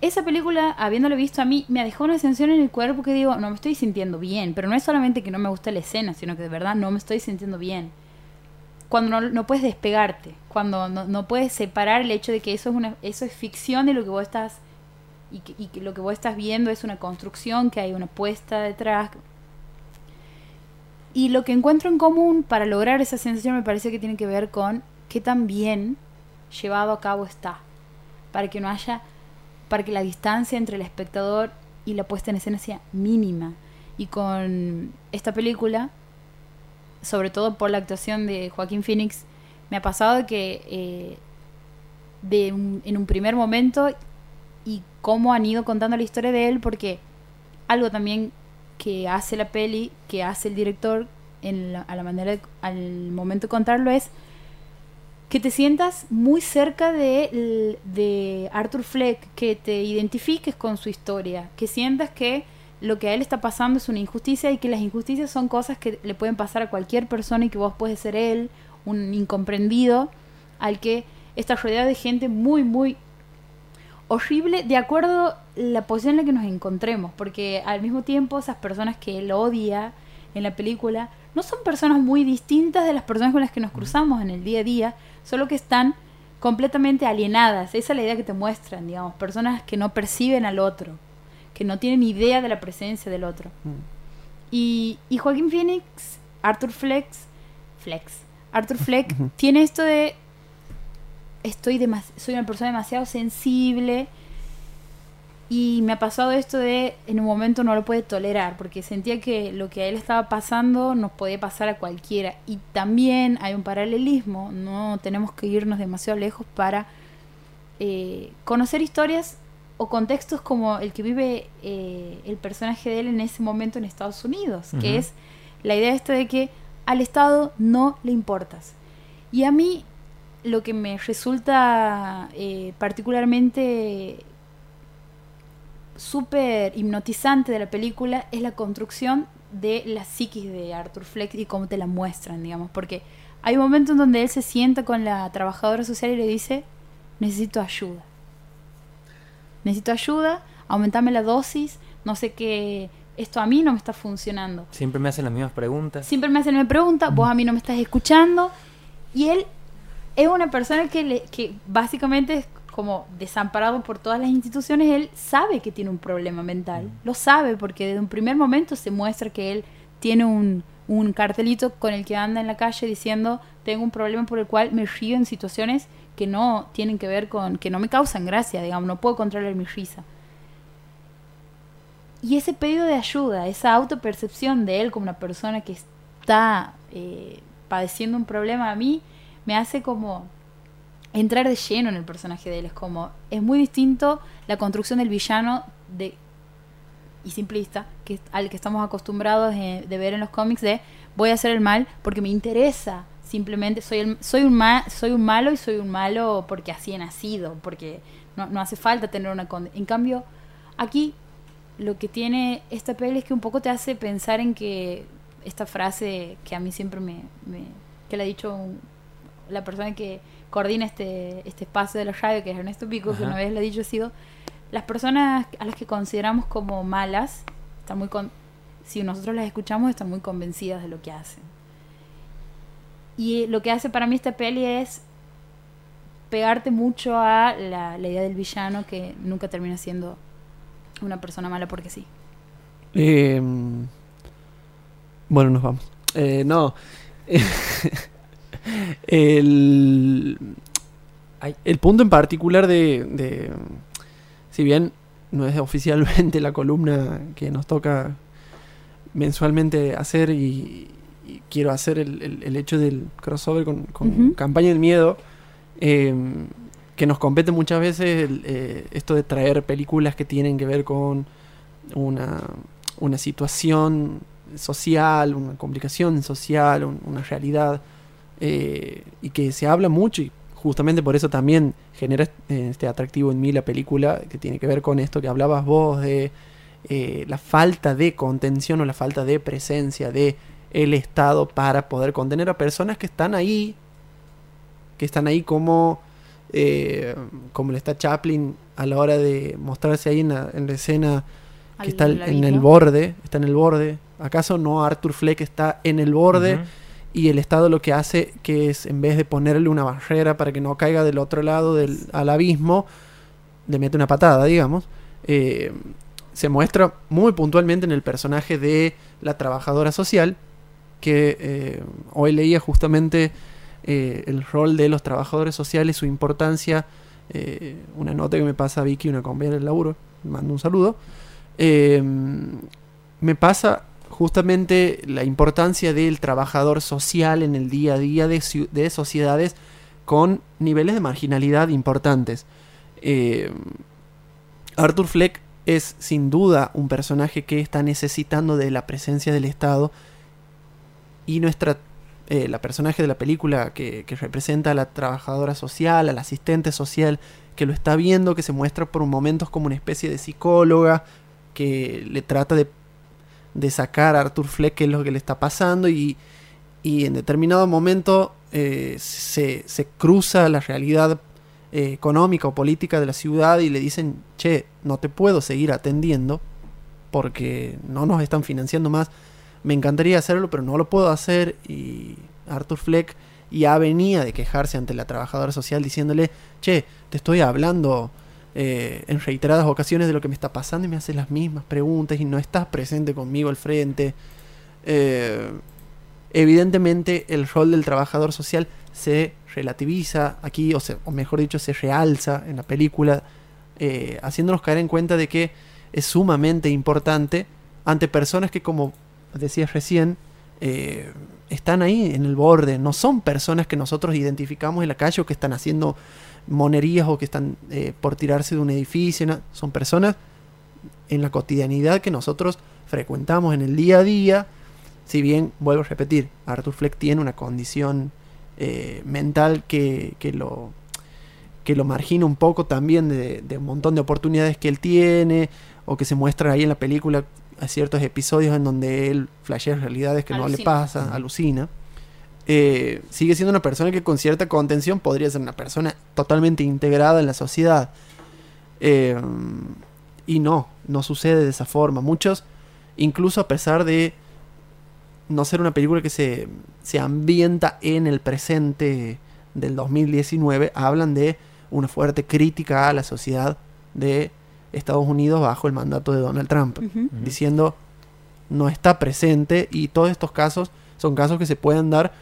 Esa película, habiéndola visto a mí, me dejó una sensación en el cuerpo que digo, no me estoy sintiendo bien, pero no es solamente que no me gusta la escena, sino que de verdad no me estoy sintiendo bien. Cuando no, no puedes despegarte, cuando no, no puedes separar el hecho de que eso es una eso es ficción de lo que vos estás y que, y lo que vos estás viendo es una construcción, que hay una puesta detrás, y lo que encuentro en común para lograr esa sensación me parece que tiene que ver con qué tan bien llevado a cabo está. Para que no haya, para que la distancia entre el espectador y la puesta en escena sea mínima. Y con esta película, sobre todo por la actuación de Joaquín Phoenix, me ha pasado que eh, de en un primer momento y cómo han ido contando la historia de él, porque algo también que hace la peli, que hace el director a la manera al momento de contarlo es que te sientas muy cerca de, de Arthur Fleck, que te identifiques con su historia, que sientas que lo que a él está pasando es una injusticia y que las injusticias son cosas que le pueden pasar a cualquier persona y que vos puedes ser él, un incomprendido, al que está rodeado de gente muy, muy horrible de acuerdo la posición en la que nos encontremos, porque al mismo tiempo esas personas que él odia en la película no son personas muy distintas de las personas con las que nos cruzamos en el día a día, solo que están completamente alienadas. Esa es la idea que te muestran, digamos, personas que no perciben al otro, que no tienen idea de la presencia del otro. Mm. Y, y Joaquín Phoenix, Arthur Flex, Flex, Arthur Fleck tiene esto de estoy soy una persona demasiado sensible y me ha pasado esto de en un momento no lo puede tolerar porque sentía que lo que a él estaba pasando nos podía pasar a cualquiera y también hay un paralelismo no tenemos que irnos demasiado lejos para eh, conocer historias o contextos como el que vive eh, el personaje de él en ese momento en Estados Unidos, que es la idea esta de que al Estado no le importas. Y a mí lo que me resulta eh, particularmente súper hipnotizante de la película es la construcción de la psiquis de Arthur Fleck y cómo te la muestran, digamos, porque hay un momento en donde él se sienta con la trabajadora social y le dice, necesito ayuda. Necesito ayuda, aumentame la dosis, no sé qué, esto a mí no me está funcionando. Siempre me hacen las mismas preguntas. Siempre me hacen una pregunta, vos a mí no me estás escuchando. Y él es una persona que, le, que básicamente es como desamparado por todas las instituciones. Él sabe que tiene un problema mental. Lo sabe porque desde un primer momento se muestra que él tiene un, un cartelito con el que anda en la calle diciendo tengo un problema por el cual me río en situaciones que no tienen que ver con, que no me causan gracia, digamos, no puedo controlar mi risa. Y ese pedido de ayuda, esa autopercepción de él como una persona que está eh, padeciendo un problema, a mí me hace como entrar de lleno en el personaje de él. Es como, es muy distinto la construcción del villano de y simplista que al que estamos acostumbrados de ver en los cómics de voy a hacer el mal porque me interesa simplemente soy el, soy un ma- soy un malo y soy un malo porque así he nacido porque no, no hace falta tener una conde- en cambio aquí lo que tiene esta peli es que un poco te hace pensar en que esta frase que a mí siempre me, me- que le ha dicho la persona que coordina este, este espacio de la radio, que es Ernesto Pico, que una vez le ha dicho ha sido, las personas a las que consideramos como malas, están muy con- si nosotros las escuchamos, están muy convencidas de lo que hacen. Y lo que hace para mí esta peli es pegarte mucho a la, la idea del villano que nunca termina siendo una persona mala porque sí. Eh, bueno, nos vamos. Eh, no. el, el punto en particular de, de- Si bien no es oficialmente la columna que nos toca mensualmente hacer y, y quiero hacer el, el- el hecho del crossover con, con. Campaña del Miedo, eh, que nos compete muchas veces el, eh, esto de traer películas que tienen que ver con una, una situación social, una complicación social, un- una realidad, eh, y que se habla mucho y justamente por eso también genera este atractivo en mí la película que tiene que ver con esto que hablabas vos de eh, la falta de contención o la falta de presencia de el Estado para poder contener a personas que están ahí, que están ahí como eh, como le está Chaplin a la hora de mostrarse ahí en la, en la escena que Al está en el borde, está en el borde. ¿Acaso no Arthur Fleck está en el borde. Y el Estado lo que hace que es en vez de ponerle una barrera para que no caiga del otro lado del al abismo, le mete una patada, digamos. Eh, se muestra muy puntualmente en el personaje de la trabajadora social que eh, hoy leía justamente eh, el rol de los trabajadores sociales, su importancia. una nota que me pasa Vicky, una compañera del laburo, mando un saludo. Me pasa justamente la importancia del trabajador social en el día a día de, sociedades con niveles de marginalidad importantes. Eh, Arthur Fleck es sin duda un personaje que está necesitando de la presencia del Estado y nuestra eh, la personaje de la película que, que representa a la trabajadora social, al asistente social, que lo está viendo, que se muestra por momentos como una especie de psicóloga, que le trata de, de sacar a Arthur Fleck qué es lo que le está pasando y, y en determinado momento eh, se, se cruza la realidad eh, económica o política de la ciudad y le dicen, che, no te puedo seguir atendiendo porque no nos están financiando más. Me encantaría hacerlo, pero no lo puedo hacer. Y Arthur Fleck ya venía de quejarse ante la trabajadora social diciéndole, che, te estoy hablando eh, en reiteradas ocasiones de lo que me está pasando y me haces las mismas preguntas y no estás presente conmigo al frente. Eh, evidentemente el rol del trabajador social se relativiza aquí, o, mejor dicho, se realza en la película, eh, haciéndonos caer en cuenta de que es sumamente importante ante personas que, como decías recién, están ahí en el borde, no son personas que nosotros identificamos en la calle o que están haciendo monerías o que están eh, por tirarse de un edificio. ¿no? Son personas en la cotidianidad que nosotros frecuentamos en el día a día. Si bien, vuelvo a repetir, Arthur Fleck tiene una condición eh, mental que, que lo que lo margina un poco también de, de un montón de oportunidades que él tiene o que se muestra ahí en la película a ciertos episodios en donde él flashea realidades que no le pasa, alucina. Eh, sigue siendo una persona que con cierta contención podría ser una persona totalmente integrada en la sociedad. Eh, y no, no sucede de esa forma. Muchos, incluso a pesar de no ser una película que se, se ambienta en el presente del 2019, hablan de una fuerte crítica a la sociedad de Estados Unidos bajo el mandato de Donald Trump, Ujú. diciendo no está presente y todos estos casos son casos que se pueden dar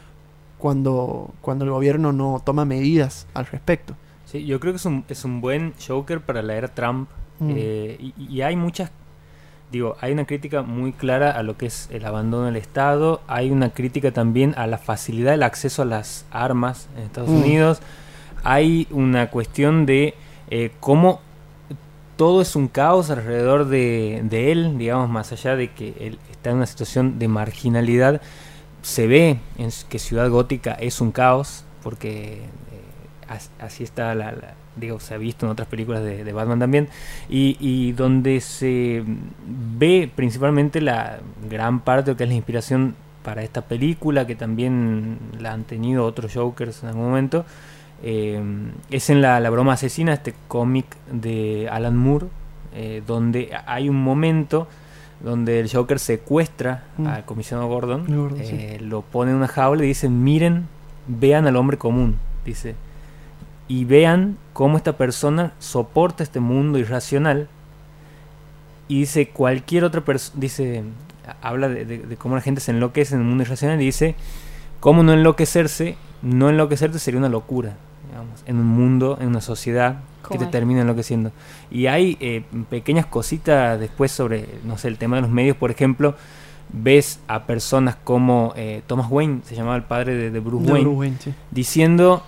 cuando, cuando el gobierno no toma medidas al respecto. Sí, yo creo que es un, es un buen Joker para la era Trump. Mm. eh, y, y hay muchas. Digo, hay una crítica muy clara a lo que es el abandono del Estado. Hay una crítica también a la facilidad del acceso a las armas en Estados Mm. Unidos. Hay una cuestión de eh, cómo todo es un caos alrededor de, de él, digamos, más allá de que él está en una situación de marginalidad. Se ve en que Ciudad Gótica es un caos, porque eh, as- así está la, la- digo, se ha visto en otras películas de, de Batman también, y, y donde se ve principalmente la gran parte de que es la inspiración para esta película, que también la han tenido otros Jokers en algún momento, eh, es en la, la broma asesina, este cómic de Alan Moore, eh, donde hay un momento donde el Joker secuestra Mm. al comisionado Gordon, Gordon, sí. eh, lo pone en una jaula y dice, miren, vean al hombre común, dice, y vean cómo esta persona soporta este mundo irracional y dice cualquier otra persona, dice, habla de, de- de cómo la gente se enloquece en el mundo irracional y dice, cómo no enloquecerse, no enloquecerte sería una locura, digamos, en un mundo, en una sociedad que ¿Cómo te es? termina enloqueciendo. Y hay eh, pequeñas cositas después sobre, no sé, el tema de los medios, por ejemplo, ves a personas como eh, Thomas Wayne, se llamaba el padre de, de Bruce De Wayne, Bruce Wayne, sí. diciendo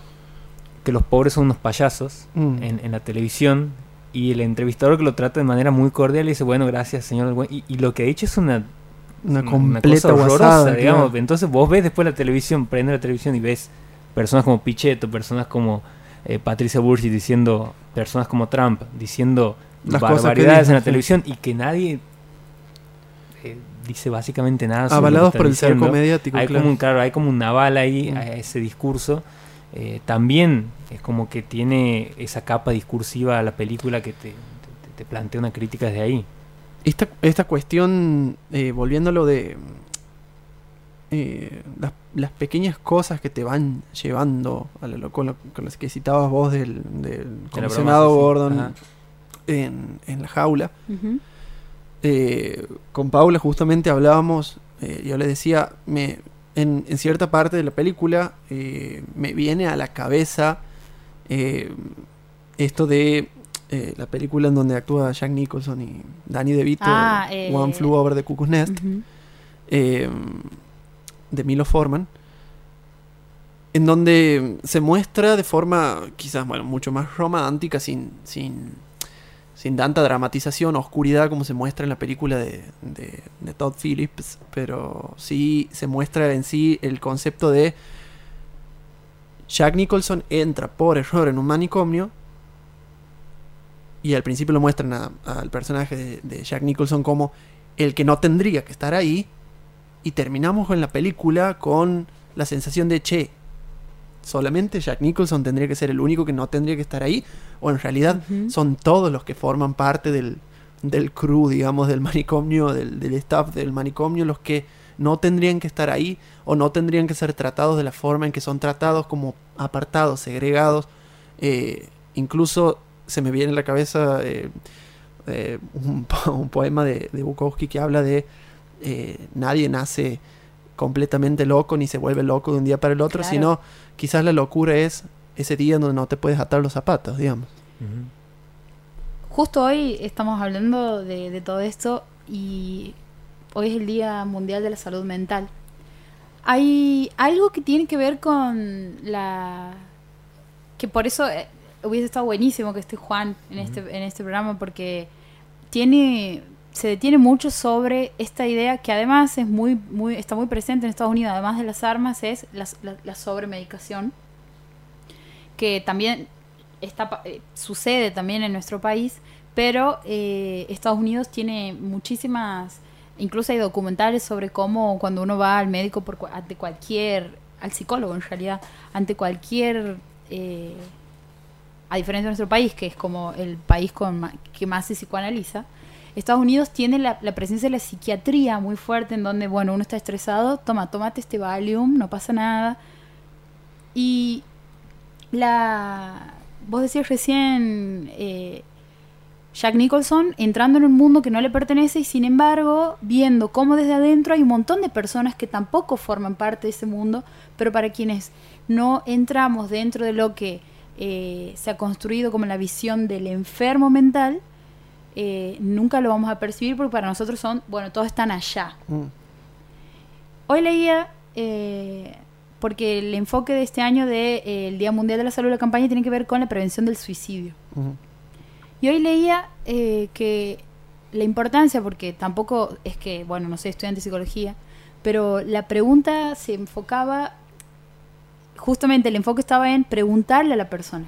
que los pobres son unos payasos Mm. en, en la televisión y el entrevistador que lo trata de manera muy cordial le dice, bueno, gracias señor Wayne. Y, y lo que ha dicho es una, Una una completa cosa horrorosa, guasada, digamos. claro. Entonces vos ves después la televisión, prende la televisión y ves personas como Pichetto, personas como eh, Patricia Bullrich diciendo, personas como Trump diciendo Las barbaridades dicen, en la sí. televisión y que nadie eh, dice básicamente nada. sobre lo que Avalados por el cerco mediático, Hay claro. como un claro, hay como un naval ahí Mm. a ese discurso. Eh, también es como que tiene esa capa discursiva a la película que te, te- te plantea una crítica desde ahí. Esta, esta cuestión, eh, volviendo a lo de eh, las, las pequeñas cosas que te van llevando, a lo, con, lo, con las que citabas vos del, del comisionado. Gordon en, en la jaula. Eh, con Paula justamente hablábamos, eh, yo le decía, me, en, en cierta parte de la película eh, me viene a la cabeza eh, esto de eh, la película en donde actúa Jack Nicholson y Danny DeVito, Ah, eh, One Flew Over the Cuckoo's Nest, eh, de Milo Forman, en donde se muestra de forma quizás bueno, mucho más romántica, sin, sin, sin tanta dramatización, oscuridad como se muestra en la película de, de, de Todd Phillips, pero sí se muestra en sí el concepto de Jack Nicholson entra por error en un manicomio y al principio lo muestran al personaje de, de Jack Nicholson como el que no tendría que estar ahí y terminamos en la película con la sensación de che solamente Jack Nicholson tendría que ser el único que no tendría que estar ahí o en realidad son todos los que forman parte del, del crew, digamos, del manicomio, del, del staff del manicomio, los que no tendrían que estar ahí o no tendrían que ser tratados de la forma en que son tratados, como apartados, segregados. Eh, incluso se me viene a la cabeza eh, eh, un, po- un poema de, de Bukowski que habla de eh, nadie nace completamente loco ni se vuelve loco de un día para el otro, Claro. sino quizás la locura es ese día donde no te puedes atar los zapatos, digamos. Justo hoy estamos hablando de, de todo esto y hoy es el Día Mundial de la Salud Mental. Hay algo que tiene que ver con la... que por eso eh, hubiese estado buenísimo que esté Juan en este, en este programa porque tiene se detiene mucho sobre esta idea que además es muy, muy, está muy presente en Estados Unidos, además de las armas, es la, la, la sobremedicación, que también está, eh, sucede también en nuestro país, pero eh, Estados Unidos tiene muchísimas, incluso hay documentales sobre cómo cuando uno va al médico por, ante cualquier, al psicólogo en realidad, ante cualquier... eh, a diferencia de nuestro país, que es como el país con que más se psicoanaliza, Estados Unidos tiene la, presencia de la psiquiatría muy fuerte, en donde, bueno, uno está estresado, toma, tómate este Valium, no pasa nada. Y la... Vos decías recién, eh, Jack Nicholson entrando en un mundo que no le pertenece y sin embargo viendo cómo desde adentro hay un montón de personas que tampoco forman parte de ese mundo, pero para quienes no entramos dentro de lo que eh, se ha construido como la visión del enfermo mental, eh, nunca lo vamos a percibir porque para nosotros son, bueno, todos están allá. Mm. Hoy leía, eh, porque el enfoque de este año del Día Mundial de la Salud, la campaña tiene que ver con la prevención del suicidio. Y hoy leía eh, que la importancia, porque tampoco es que, bueno, no soy estudiante de psicología, pero la pregunta se enfocaba, justamente el enfoque estaba en preguntarle a la persona.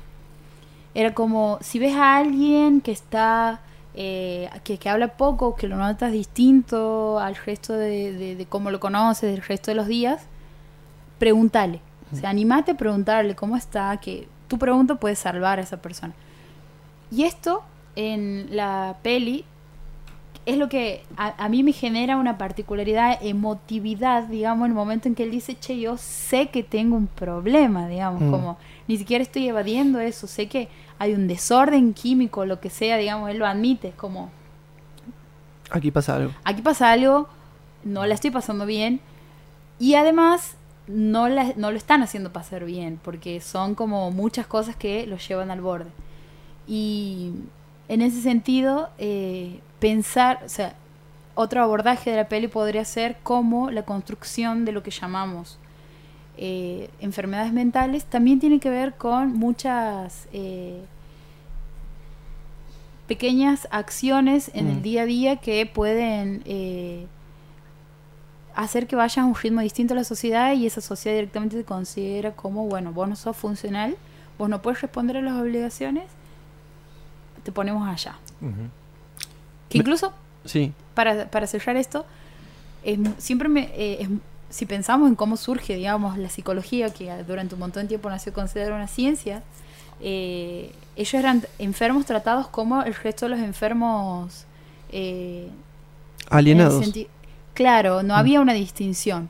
Era como, si ves a alguien que está, eh, que, que habla poco, que lo notas distinto al resto de, de- de cómo lo conoces, del resto de los días, pregúntale. O sea, animate a preguntarle cómo está, que tu pregunta puede salvar a esa persona. Y esto en la peli es lo que a, a mí me genera una particularidad, emotividad, digamos, en el momento en que él dice, che, yo sé que tengo un problema, digamos, Mm. como ni siquiera estoy evadiendo eso, sé que hay un desorden químico, lo que sea, digamos, él lo admite, como, Aquí pasa algo. aquí pasa algo, no la estoy pasando bien, y además no, la- no lo están haciendo pasar bien, porque son como muchas cosas que lo llevan al borde. Y en ese sentido, eh, pensar, o sea, otro abordaje de la peli podría ser como la construcción de lo que llamamos eh, enfermedades mentales también tiene que ver con muchas eh, pequeñas acciones en Mm. el día a día que pueden eh, hacer que vayas a un ritmo distinto a la sociedad y esa sociedad directamente te considera como, bueno, vos no sos funcional, vos no puedes responder a las obligaciones, te ponemos allá. Que incluso Sí. para, para cerrar esto, es siempre me, eh, es- si pensamos en cómo surge, digamos, la psicología, que durante un montón de tiempo nació considerada una ciencia, eh, ellos eran enfermos tratados como el resto de los enfermos. eh, Alienados. claro, no Mm. había una distinción.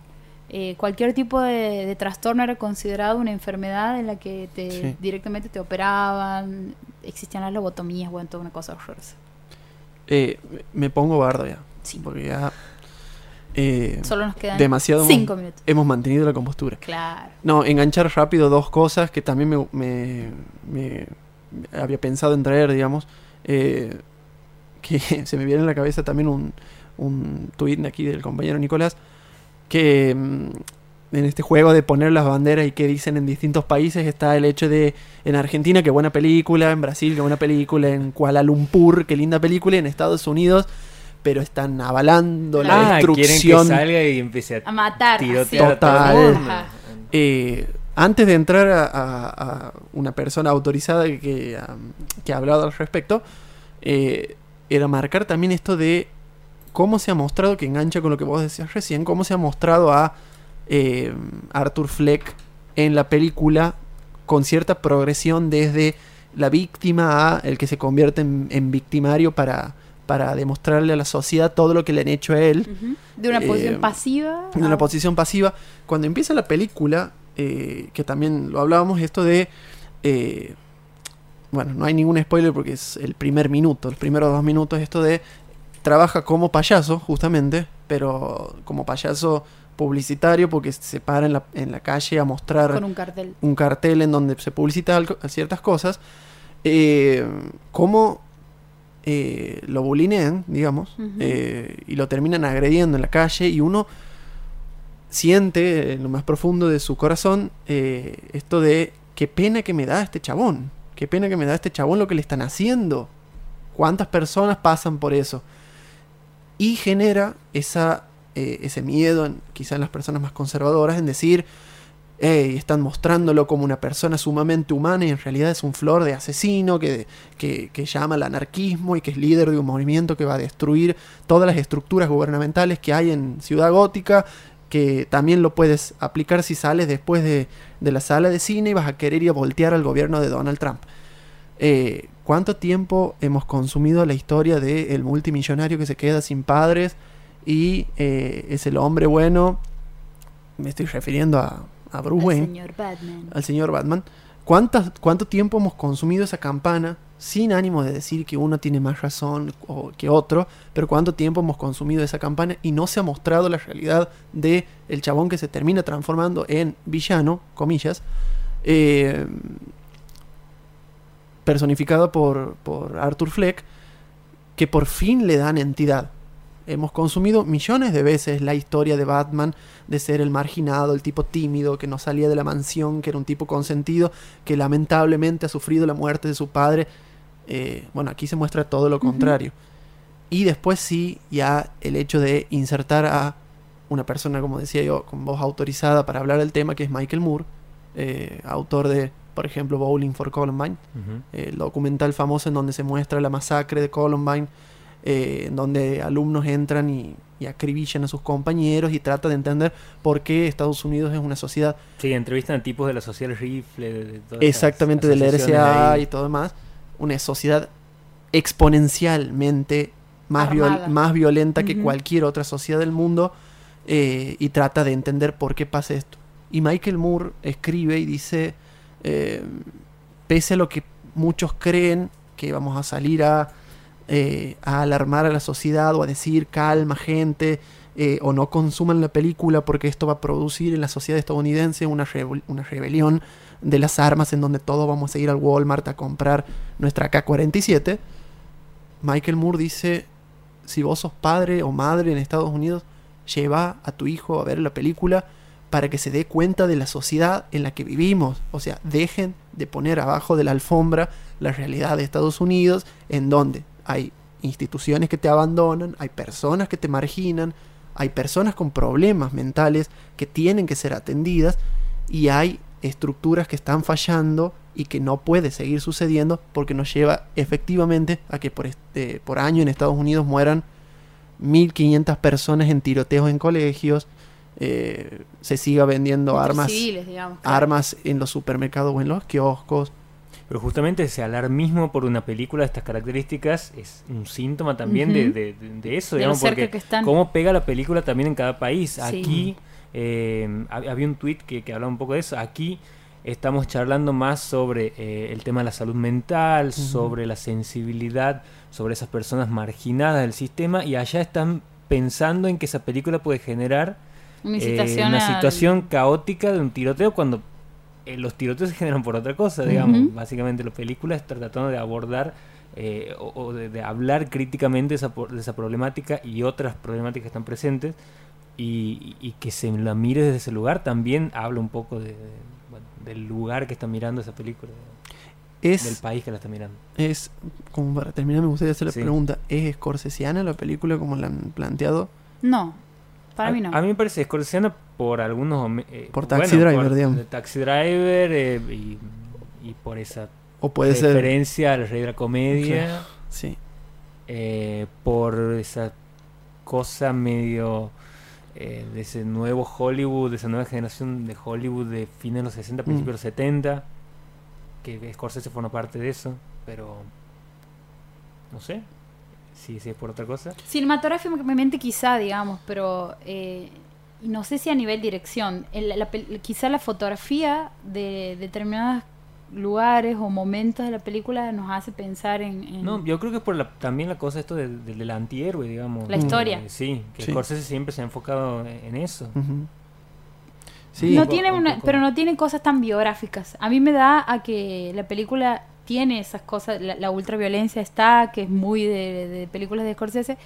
Eh, cualquier tipo de, de trastorno era considerado una enfermedad en la que te, Sí. directamente te operaban, existían las lobotomías, bueno, toda una cosa horrorosa. Me pongo bardo ya. Sí. Porque ya. Eh, Solo nos quedan demasiado cinco minutos. hemos mantenido la compostura. Claro. No, enganchar rápido dos cosas que también me, me- había pensado en traer, digamos. eh, que se me viene en la cabeza también un, un tuit de aquí del compañero Nicolás. Que mm, en este juego de poner las banderas y qué dicen en distintos países está el hecho de en Argentina, qué buena película, en Brasil, qué buena película, en Kuala Lumpur, qué linda película, y en Estados Unidos, pero están avalando la Ah, quieren que destrucción. salga y empiece a A matar. tirotear así. a todo el Total. mundo. Eh, antes de entrar a, a- a una persona autorizada que, ha hablado al respecto, eh, era marcar también esto de cómo se ha mostrado, que engancha con lo que vos decías recién, cómo se ha mostrado a eh, Arthur Fleck en la película con cierta progresión desde la víctima a el que se convierte en, en victimario para, para demostrarle a la sociedad todo lo que le han hecho a él. De una Eh, posición pasiva. en una posición pasiva. Cuando empieza la película, eh, que también lo hablábamos, esto de... eh, bueno, no hay ningún spoiler porque es el primer minuto, los primeros dos minutos, esto de... Trabaja como payaso, justamente, pero como payaso publicitario porque se para en la, en la calle a mostrar Con un cartel. un cartel en donde se publicita algo- ciertas cosas, eh, cómo eh, lo bulinean, digamos, eh, y lo terminan agrediendo en la calle y uno siente en lo más profundo de su corazón eh, esto de qué pena que me da este chabón, qué pena que me da este chabón lo que le están haciendo. ¿Cuántas personas pasan por eso? Y genera esa, ese miedo, en, quizá en las personas más conservadoras, en decir, "Ey, están mostrándolo como una persona sumamente humana y en realidad es un flor de asesino que, que, que llama al anarquismo y que es líder de un movimiento que va a destruir todas las estructuras gubernamentales que hay en Ciudad Gótica, que también lo puedes aplicar si sales después de, de la sala de cine y vas a querer ir a voltear al gobierno de Donald Trump. Eh, ¿Cuánto tiempo hemos consumido la historia del multimillonario que se queda sin padres y eh, es el hombre bueno? Me estoy refiriendo a, a Bruce El Wayne señor Batman. al señor Batman. ¿Cuántas, ¿Cuánto tiempo hemos consumido esa campana sin ánimo de decir que uno tiene más razón o que otro? Pero cuánto tiempo hemos consumido esa campana y no se ha mostrado la realidad de el chabón que se termina transformando en villano, comillas, eh, personificado por, por Arthur Fleck, que por fin le dan entidad. Hemos consumido millones de veces la historia de Batman, de ser el marginado, el tipo tímido, que no salía de la mansión, que era un tipo consentido, que lamentablemente ha sufrido la muerte de su padre. Eh, bueno, aquí se muestra todo lo contrario. Y después sí, ya el hecho de insertar a una persona, como decía yo, con voz autorizada para hablar del tema, que es Michael Moore, eh, autor de, por ejemplo, Bowling for Columbine, el documental famoso en donde se muestra la masacre de Columbine, eh, en donde alumnos entran y, y acribillan a sus compañeros y trata de entender por qué Estados Unidos es una sociedad Sí, entrevistan a tipos de la social rifle. De, de todas exactamente del asociaciones RCA y todo demás, una sociedad exponencialmente más, viol- más violenta que cualquier otra sociedad del mundo eh, y trata de entender por qué pasa esto. Y Michael Moore escribe y dice, eh, pese a lo que muchos creen que vamos a salir a, eh, a alarmar a la sociedad o a decir calma gente eh, o no consuman la película porque esto va a producir en la sociedad estadounidense una, una rebelión de las armas en donde todos vamos a ir al Walmart a comprar nuestra AK-47. Michael Moore dice, si vos sos padre o madre en Estados Unidos, lleva a tu hijo a ver la película para que se dé cuenta de la sociedad en la que vivimos. O sea, dejen de poner abajo de la alfombra la realidad de Estados Unidos, en donde hay instituciones que te abandonan, hay personas que te marginan, hay personas con problemas mentales que tienen que ser atendidas y hay estructuras que están fallando y que no puede seguir sucediendo porque nos lleva efectivamente a que por, este, por año en Estados Unidos mueran 1.500 personas en tiroteos en colegios, eh, se siga vendiendo armas, civiles, digamos. claro. armas en los supermercados o en los kioscos. Pero justamente ese alarmismo por una película de estas características es un síntoma también de, Ujú. de- de- de eso, De digamos, porque cómo pega la película también en cada país. Sí. Aquí eh, hab- había un tweet que, que hablaba un poco de eso. Aquí estamos charlando más sobre eh, el tema de la salud mental, sobre la sensibilidad, sobre esas personas marginadas del sistema y allá están pensando en que esa película puede generar Una eh, al- situación caótica de un tiroteo cuando eh, los tiroteos se generan por otra cosa, digamos. Ujú. Básicamente la película está tratando de abordar eh, o, o de, de hablar críticamente de esa, por- de esa problemática y otras problemáticas que están presentes y, y que se la mire desde ese lugar también habla un poco de, de- bueno, del lugar que está mirando esa película, del Es, país que la está mirando. es, como para terminar me gustaría hacer la Sí. pregunta, ¿es scorsesiana la película como la han planteado? No, para a, mí no. a mí me parece escorciana por algunos... eh, Por Taxi Driver, digamos. de Taxi Driver eh, y, y por esa ¿O puede ser...? referencia al rey de la comedia, Sí. eh, por esa cosa medio eh, de ese nuevo Hollywood, de esa nueva generación de Hollywood de fines de los 60, principios de los 70, que Scorsese forma parte de eso, pero no sé si, si es por otra cosa. Cinematográficamente quizá, digamos, pero eh, no sé si a nivel dirección. El- la pel- quizá la fotografía de determinados lugares o momentos de la película nos hace pensar en... en- No, yo creo que es por la, también la cosa esto del, del, del antihéroe, digamos. La historia. Eh, sí, que Sí. Scorsese siempre se ha enfocado en, eso. Ujú. Sí. no tiene un una, pero no tiene cosas tan biográficas. A mí me da a que la película tiene esas cosas, la, la ultraviolencia está, que es muy de, de películas de Scorsese,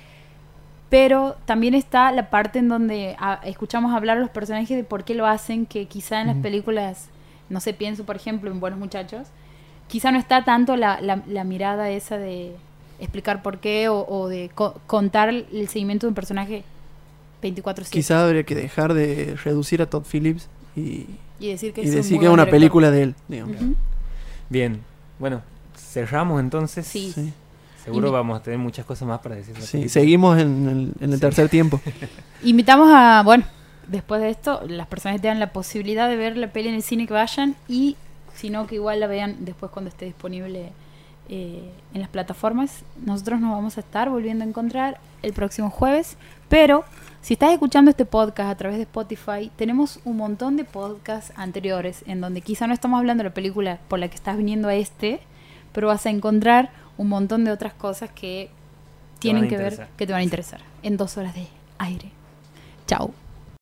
pero también está la parte en donde ah, escuchamos hablar a los personajes de por qué lo hacen, que quizá en las películas, no sé, pienso por ejemplo en Buenos Muchachos, quizá no está tanto la, la- la mirada esa de explicar por qué o, o de co- contar el seguimiento de un personaje 24/7 Quizá habría que dejar de reducir a Todd Phillips y, y decir que y es decir que una película de él. digamos. Bien, bueno, cerramos entonces. Sí. Sí, Seguro vamos a tener muchas cosas más para decir. sí, seguimos en el, en el Sí. tercer tiempo. Invitamos a, bueno, después de esto, las personas que tengan la posibilidad de ver la peli en el cine que vayan y si no, que igual la vean después cuando esté disponible eh, en las plataformas. Nosotros nos vamos a estar volviendo a encontrar el próximo jueves, pero si estás escuchando este podcast a través de Spotify, tenemos un montón de podcasts anteriores en donde quizá no estamos hablando de la película por la que estás viniendo a este, pero vas a encontrar un montón de otras cosas que tienen que ver, que te van a interesar en dos horas de aire. Chao.